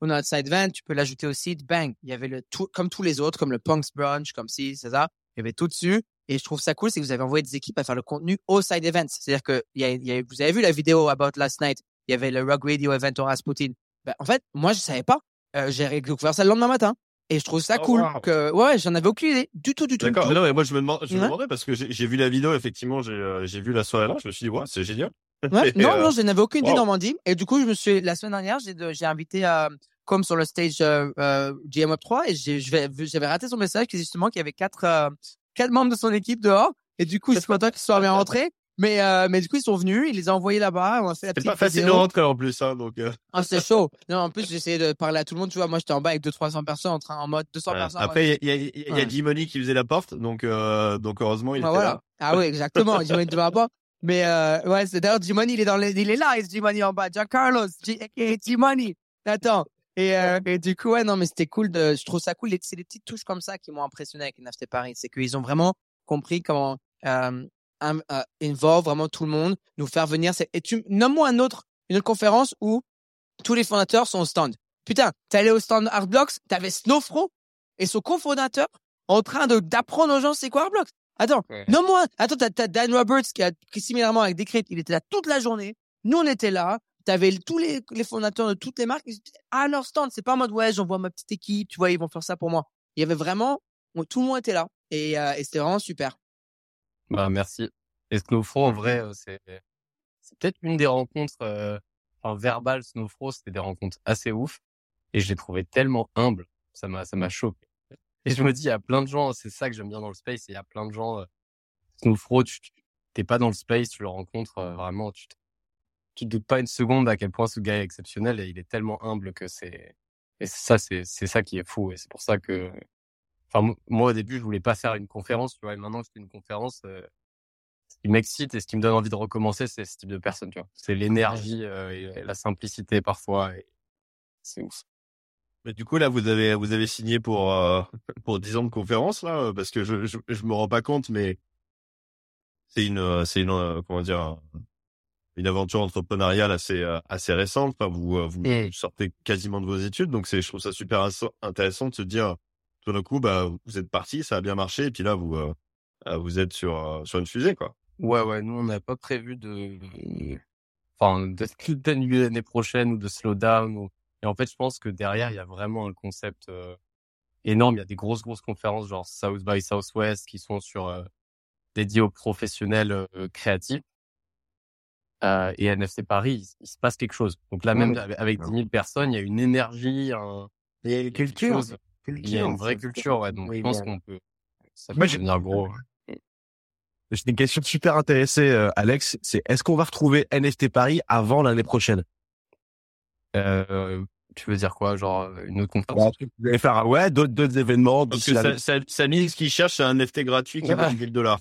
on a notre side event, tu peux l'ajouter au site, bang. Il y avait le tout, comme tous les autres, comme le Punks Brunch, comme si, c'est ça. Il y avait tout dessus. Et je trouve ça cool, c'est que vous avez envoyé des équipes à faire le contenu au side events. C'est-à-dire que y a, y a- vous avez vu la vidéo about last night. Il y avait le Rug Radio event au Rasputin. Ben, en fait, moi, je savais pas. Euh, j'ai découvert ça le lendemain matin. Et je trouve ça Oh, cool. wow. Que, ouais, j'en avais aucune idée. Du tout, du tout. D'accord. non, mais moi, je me demande, je me Ouais. demandais parce que j'ai vu la vidéo, effectivement, j'ai euh, vu la soirée là, je me suis dit, ouais, c'est génial. Ouais, non, euh, non, je n'avais aucune idée wow. Normandie. Et du coup, je me suis, la semaine dernière, j'ai, invité, euh, comme sur le stage, euh, euh, GM Up 3 et j'avais raté son message qui justement qu'il y avait quatre, euh, quatre membres de son équipe dehors. Et du coup, je suis content qu'ils soient bien rentrés. Mais, euh, mais du coup, ils sont venus, il les a envoyés là-bas, on a fait la C'est petite pas facile de rentrer en plus, hein, donc. euh, Ah, c'était chaud. Non, en plus, j'essayais de parler à tout le monde, tu vois. Moi, j'étais en bas avec 200-300 personnes en train, en mode 200 voilà. personnes. Après, il y a, il y a, il y a Ouais. Jimony qui faisait la porte, donc, euh, donc heureusement, il Ah, était voilà. là. Ah oui, exactement. Jimmy ne va pas. Mais euh, ouais, c'est d'ailleurs Jimmy, il est dans les, il est là, il Jimmy en bas. Giancarlo, Jimmy. Attends. Et, euh, et du coup, ouais, non, mais c'était cool de, je trouve ça cool. C'est des petites touches comme ça qui m'ont impressionné avec NFT Paris. C'est qu'ils ont vraiment compris comment, euh, un- euh, involve vraiment tout le monde, nous faire venir. Et tu, nomme-moi un autre, une autre conférence où tous les fondateurs sont au stand. Putain, t'es allé au stand Artblocks, t'avais Snowfro et son cofondateur en train de, d'apprendre aux gens c'est quoi Artblocks. Attends, Ouais. non moi, attends, t'as, t'as Dan Roberts qui a, qui similairement avec Decrypt, il était là toute la journée. Nous, on était là. T'avais tous les, les fondateurs de toutes les marques. À leur stand. C'est pas en mode, ouais, j'envoie ma petite équipe, tu vois, ils vont faire ça pour moi. Il y avait vraiment, tout le monde était là. Et, euh, et c'était vraiment super. Bah merci. Et Snowfro en vrai euh, c'est c'est peut-être une des rencontres, euh, enfin, verbales Snowfro, c'était des rencontres assez ouf. Et je l'ai trouvé tellement humble. Ça m'a, ça m'a choqué. Et je me dis, il y a plein de gens, c'est ça que j'aime bien dans le space, et il y a plein de gens, euh, Snowfro, tu, t'es pas dans le space, tu le rencontres, euh, vraiment, tu, tu te doutes pas une seconde à quel point ce gars est exceptionnel et il est tellement humble que c'est, et ça, c'est, c'est ça qui est fou. Et c'est pour ça que, enfin, mo- moi, au début, je voulais pas faire une conférence, tu vois, et maintenant que c'est une conférence, euh, ce qui m'excite et ce qui me donne envie de recommencer, c'est ce type de personne, tu vois. C'est l'énergie euh, et la simplicité parfois. Et c'est ouf. Mais du coup, là, vous avez, vous avez signé pour, euh, pour 10 ans de conférence, là, parce que je, je, je me rends pas compte, mais c'est une, euh, c'est une, comment dire, une aventure entrepreneuriale assez, euh, assez récente. Enfin, vous, euh, vous sortez quasiment de vos études, donc c'est, je trouve ça super intéressant de se dire, tout d'un coup, bah, vous êtes parti, ça a bien marché, et puis là, vous, euh, vous êtes sur, euh, sur une fusée, quoi. Ouais, ouais, nous, on n'a pas prévu de, enfin, d'annuler l'année prochaine ou de slow down. Ou... Et en fait, je pense que derrière, il y a vraiment un concept euh, énorme. Il y a des grosses, grosses conférences genre South by Southwest qui sont sur euh, dédiées aux professionnels euh, créatifs. Euh, et NFC Paris, il, il se passe quelque chose. Donc là, même avec, avec 10 000 personnes, il y a une énergie, un, Il y a une culture. chose. Il y a une vraie culture, ouais. Donc Oui, je pense bien. qu'on peut, ça peut Moi, j'ai- devenir gros. J'ai une question super intéressée, euh, Alex. C'est est-ce qu'on va retrouver NFT Paris avant l'année prochaine? Euh, tu veux dire quoi, genre euh, une autre conférence? Vous allez faire ouais, d'autres d'autres événements. Parce que ça, ça, Samy, ce qu'il cherche, c'est un NFT gratuit qui vaut 1000 dollars.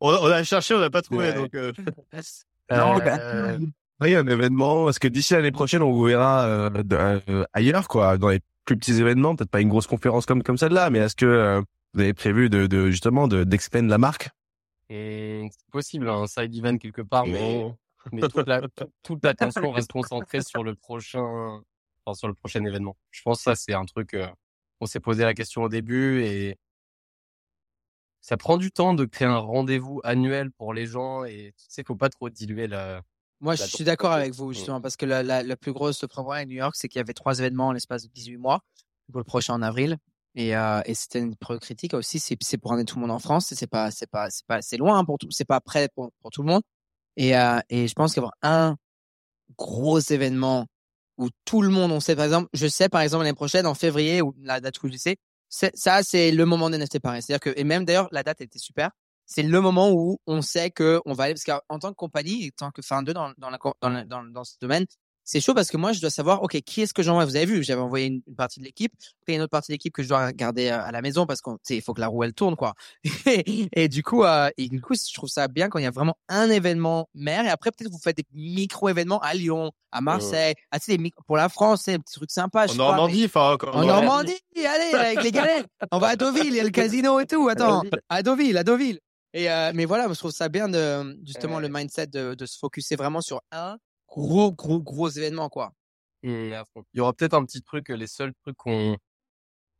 On, on a cherché, on n'a pas trouvé, Ouais. donc, euh, Non, Euh, bah, Oui, un événement. Est-ce que d'ici l'année prochaine, on vous verra euh, de- euh, ailleurs, quoi, dans les plus petits événements, peut-être pas une grosse conférence comme comme celle-là, mais est-ce que euh, vous avez prévu de, de justement de d'expand la marque? C'est possible, un side event quelque part, mais, mais toute la, toute- toute l'attention reste concentrée sur le prochain, enfin, sur le prochain événement. Je pense que ça, c'est un truc, euh, on s'est posé la question au début et ça prend du temps de créer un rendez-vous annuel pour les gens et tu sais, faut pas trop diluer la, Moi, je suis d'accord avec vous, Mm. justement, parce que la, la, la plus grosse problème à New York, c'est qu'il y avait trois événements en l'espace de 18 mois, pour le prochain en avril. Et, euh, et c'était une preuve critique aussi, c'est, pour ramener tout le monde en France, c'est pas, c'est pas, c'est pas, c'est loin pour tout, c'est pas prêt pour, pour tout le monde. Et, euh, et je pense qu'avoir un gros événement où tout le monde, on sait, par exemple, je sais, par exemple, l'année prochaine, en février, ou la date où je sais, ça, c'est le moment de NFT Paris. C'est-à-dire que, et même d'ailleurs, la date était super. C'est le moment où on sait que on va aller, parce qu'en tant que compagnie, en tant que fin 2 dans, dans, dans, dans, dans ce domaine, c'est chaud parce que moi, je dois savoir, OK, qui est-ce que j'envoie? Vous avez vu, j'avais envoyé une, une partie de l'équipe. Après, il y a une autre partie de l'équipe que je dois garder euh, à la maison parce qu'on, tu sais, il faut que la roue, elle tourne, quoi. et, et du coup, euh, et du coup, je trouve ça bien quand il y a vraiment un événement mère et après, peut-être vous faites des micro-événements à Lyon, à Marseille, ah, tu sais, des micro- pour la France, c'est un petit truc sympa. en mais- Normandie, enfin, encore. en Normandie, allez, avec les galets. On va à Deauville, il y a le casino et tout. Attends, à Deauville, à Deauville. Et euh, mais voilà, je trouve ça bien de justement le mindset de, de se focuser vraiment sur un gros, gros, gros événement, quoi. Fond. Il y aura peut-être un petit truc, les seuls trucs qu'on,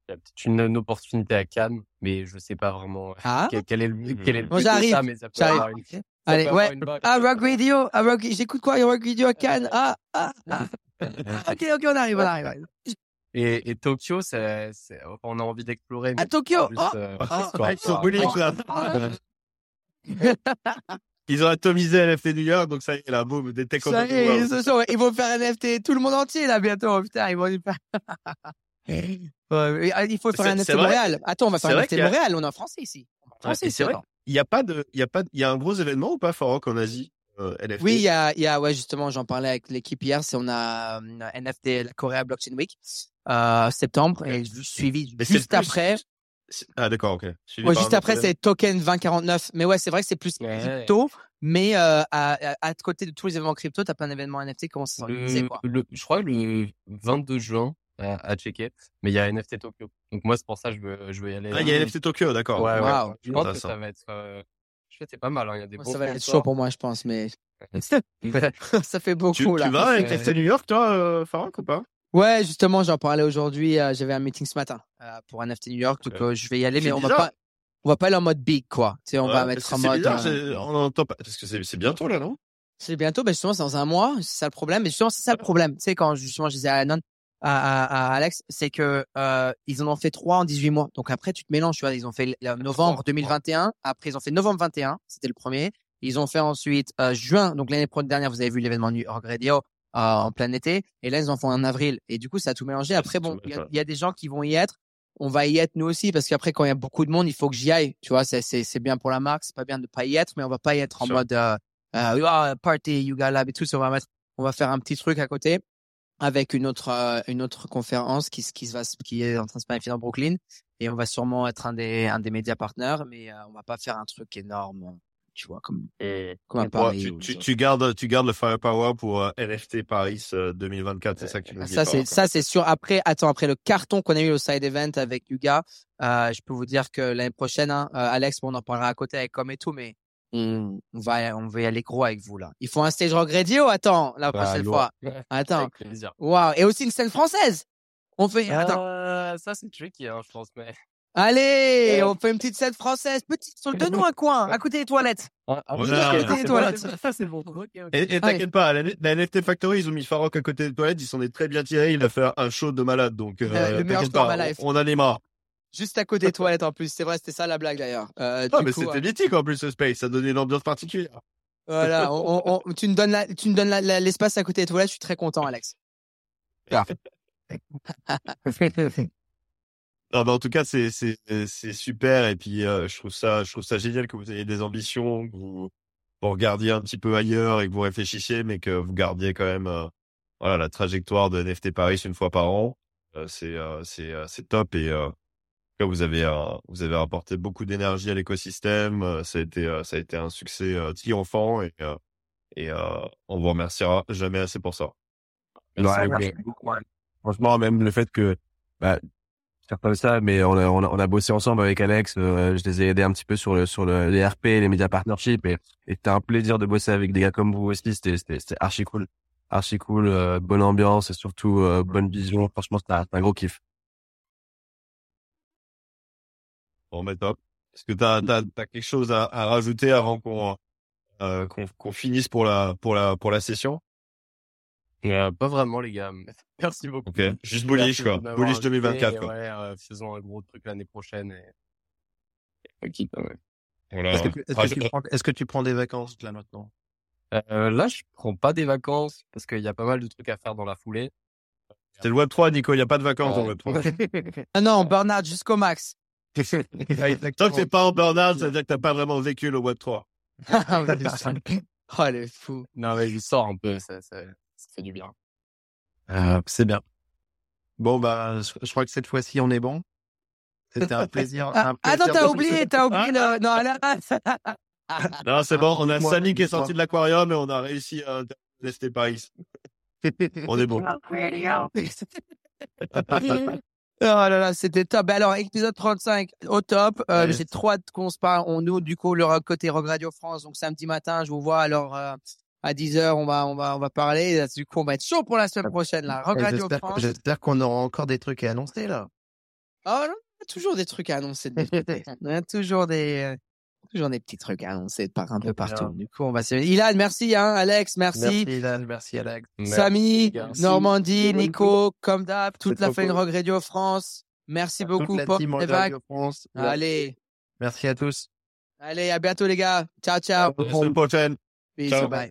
il y a peut-être une, une opportunité à Cannes, mais je sais pas vraiment euh, Ah, quel, quel est le, quel est le de j'arrive, ça, mais ça peut j'arrive. avoir une, ça Allez, ouais. ah, Rock Radio, ah, Rock, j'écoute quoi, Rock Radio à Cannes? Ah, ah, ah. Ok, ok, on arrive, on arrive. Et, et Tokyo, c'est, on a envie d'explorer. mais À Tokyo. plus, Oh, euh, ah, histoire Ils Ils ont atomisé NFT New York, donc ça y est, là, boum, des tech ça y est, ils vont faire NFT tout le monde entier là bientôt. Putain, ils vont y faire. Ouais, et, ah, il faut faire un NFT Montréal. Attends, on va faire un NFT Montréal. On est en français ici. Français c'est vrai. Il y a pas de, il y a pas, il y a un gros événement ou pas, Farok, en Asie, euh, NFT? Oui, il y a, il y a, ouais, justement, j'en parlais avec l'équipe hier. C'est on a euh, NFT, la Korea Blockchain Week, euh, septembre, et suivi Mais juste après. Ah, d'accord, ok. Suivi Ouais, par juste après, c'est Token 2049. Mais ouais, c'est vrai que c'est plus Ouais. crypto. Mais euh, à, à, à côté de tous les événements crypto, t'as plein d'événements NFT qui commencent à s'organiser, je crois que le 22 juin à, à checker, mais il y a NFT Tokyo. Donc moi, c'est pour ça que je veux, je veux y aller. Ah, il y a NFT Tokyo, d'accord. Ouais, ouais. Waouh. Je pense que ça va être, euh, je sais, c'est pas mal, hein. Il y a des Moi, ça va être chaud pour moi, je pense, mais ça fait beaucoup, Tu, là. tu vas avec. NFT New York, toi, euh, Farok, ou pas? Ouais, justement, j'en parlais aujourd'hui. euh, J'avais un meeting ce matin euh, pour un NFT New York, donc euh, je vais y aller, mais on va pas, on va pas aller en mode big, quoi. Tu sais, on va mettre en mode. bizarre, euh, on entend pas, parce que c'est, bientôt, là, non? C'est bientôt, ben justement, c'est dans un mois, c'est ça le problème. Mais justement, c'est ça le problème. Tu sais, quand justement, je disais à Anon, à, à, à Alex, c'est que euh, ils en ont fait trois en 18 mois. Donc après, tu te mélanges, tu vois. Ils ont fait le novembre 2021, après ils ont fait novembre 21, c'était le premier. Ils ont fait ensuite euh, juin. Donc l'année dernière, vous avez vu l'événement New York Radio en plein été. Et là, ils en font en avril. Et du coup, ça a tout mélangé. Après, bon, il y, a- y des gens qui vont y être. On va y être nous aussi parce qu'après, quand il y a beaucoup de monde, il faut que j'y aille. Tu vois, c'est c'est c'est bien pour la marque. C'est pas bien de pas y être, mais on va pas y être en mode euh, euh, Ah, party, you got lab et tout. On va mettre, on va faire un petit truc à côté avec une autre euh, une autre conférence qui se- qui se va qui est en train de se planifier dans Brooklyn et on va sûrement être un des un des médias partenaires, mais euh, on va pas faire un truc énorme, tu vois, comme Ouais, tu, ou tu, les tu gardes, tu gardes le firepower pour euh, NFT Paris euh, 2024, c'est ça que tu nous Ah, dis. Ça c'est rapport. ça c'est sûr. Après, attends, après le carton qu'on a eu au side event avec Yuga, euh, je peux vous dire que l'année prochaine, hein, euh, Alex, bon, on en parlera à côté avec comme et tout, mais on, on va on va y aller gros avec vous là. Il faut un stage rock radio. Attends, la prochaine lourd. fois. Attends. Waouh. Et aussi une scène française. On fait. Attends. Euh, ça, c'est tricky, hein, je pense, mais. Allez, on fait une petite scène française. Petite, sur- donne-nous un coin, à côté des toilettes. Ah, Voilà. À côté des c'est toilettes. Ça, c'est bon. Ok, ok. Et, et t'inquiète pas, la, la NFT Factory, ils ont mis Farok à côté des toilettes, ils s'en est très bien tiré, il a fait un show de malade, donc euh, Euh, le meilleur pas, ma life. on, on animera. Juste à côté des toilettes en plus. C'est vrai, c'était ça la blague d'ailleurs. Euh, Ah, mais c'était euh, mythique en plus ce space, ça donnait une ambiance particulière. Voilà, on, on- on- tu me donnes la- tu me donnes la- la- l'espace à côté des toilettes, je suis très content, Alex. Non, mais en tout cas, c'est c'est c'est super et puis euh, je trouve ça je trouve ça génial que vous ayez des ambitions, que vous, vous regardiez un petit peu ailleurs et que vous réfléchissiez, mais que vous gardiez quand même euh, voilà la trajectoire de NFT Paris une fois par an. Euh, c'est euh, c'est euh, c'est top et euh, vous avez euh, vous avez apporté beaucoup d'énergie à l'écosystème. euh, ça a été euh, ça a été un succès euh, triomphant et euh, et euh, on vous remerciera jamais assez pour ça. Ouais, ouais. Franchement, même le fait que, bah, faire comme ça, mais on a, on a, on a bossé ensemble avec Alex, euh, je les ai aidés un petit peu sur le, sur le, les RP, les médias partnerships, et, c'était un plaisir de bosser avec des gars comme vous aussi, c'était, c'était, archi cool. Archi cool, euh, bonne ambiance et surtout, euh, bonne vision. Franchement, c'était un, un gros kiff. Bon, mais top. Est-ce que t'as t'as t'as quelque chose à, à rajouter avant qu'on euh, qu'on qu'on finisse pour la pour la pour la session? Euh, pas vraiment, les gars. Merci beaucoup. Juste bullish quoi. Bullish invité, 2024 et quoi. Ouais, euh, faisons un gros truc l'année prochaine et. Ok, quand même. Voilà. Est-ce que, tu- est-ce Ah, que tu prends, est-ce que tu prends des vacances là maintenant? Euh, là, je prends pas des vacances parce qu'il y a pas mal de trucs à faire dans la foulée. C'est le Web 3, Nico. Il y a pas de vacances dans le Web 3. Ah non, Bernard jusqu'au max. Tant que t'es pas en burn-out, ça veut dire que t'as pas vraiment vécu le Web 3. oh les fous. Non, mais je sors un peu, ça fait du bien. Euh, C'est bien. Bon bah, je, je crois que cette fois-ci on est bon. C'était un plaisir. Ah, un plaisir attends, t'as oublié, t'as oublié le. Non, là. Non, c'est bon. On a Moi- Samy qui est sorti de l'aquarium et on a réussi à tester Paris. On est bon. Oh là là, c'était top. Ben alors, épisode 35, au top. Euh, Yes. J'ai trop hâte qu'on se parle. On nous, du coup, le côté Rock Radio France. Donc, samedi matin, je vous vois. Alors, euh, à 10h, on va, on va, on va parler. Du coup, on va être chaud pour la semaine prochaine, là. J'espère France. j'espère qu'on aura encore des trucs à annoncer là. Oh non, il y a toujours des trucs à annoncer. y a toujours des, euh, toujours des petits trucs à annoncer de par un peu partout. Du coup, on va se. Ilan, merci, hein. Alex, merci. Merci Ilan, merci Alex. Samy, Merci. Normandie, Nico, comme d'hab, toute la Fine cool. Rock Radio France. Merci beaucoup, Pop et Rock Vague. Radio France. Allez, Merci à tous. allez, à bientôt les gars. Ciao, ciao. À la semaine prochaine. Peace, Ciao. bye.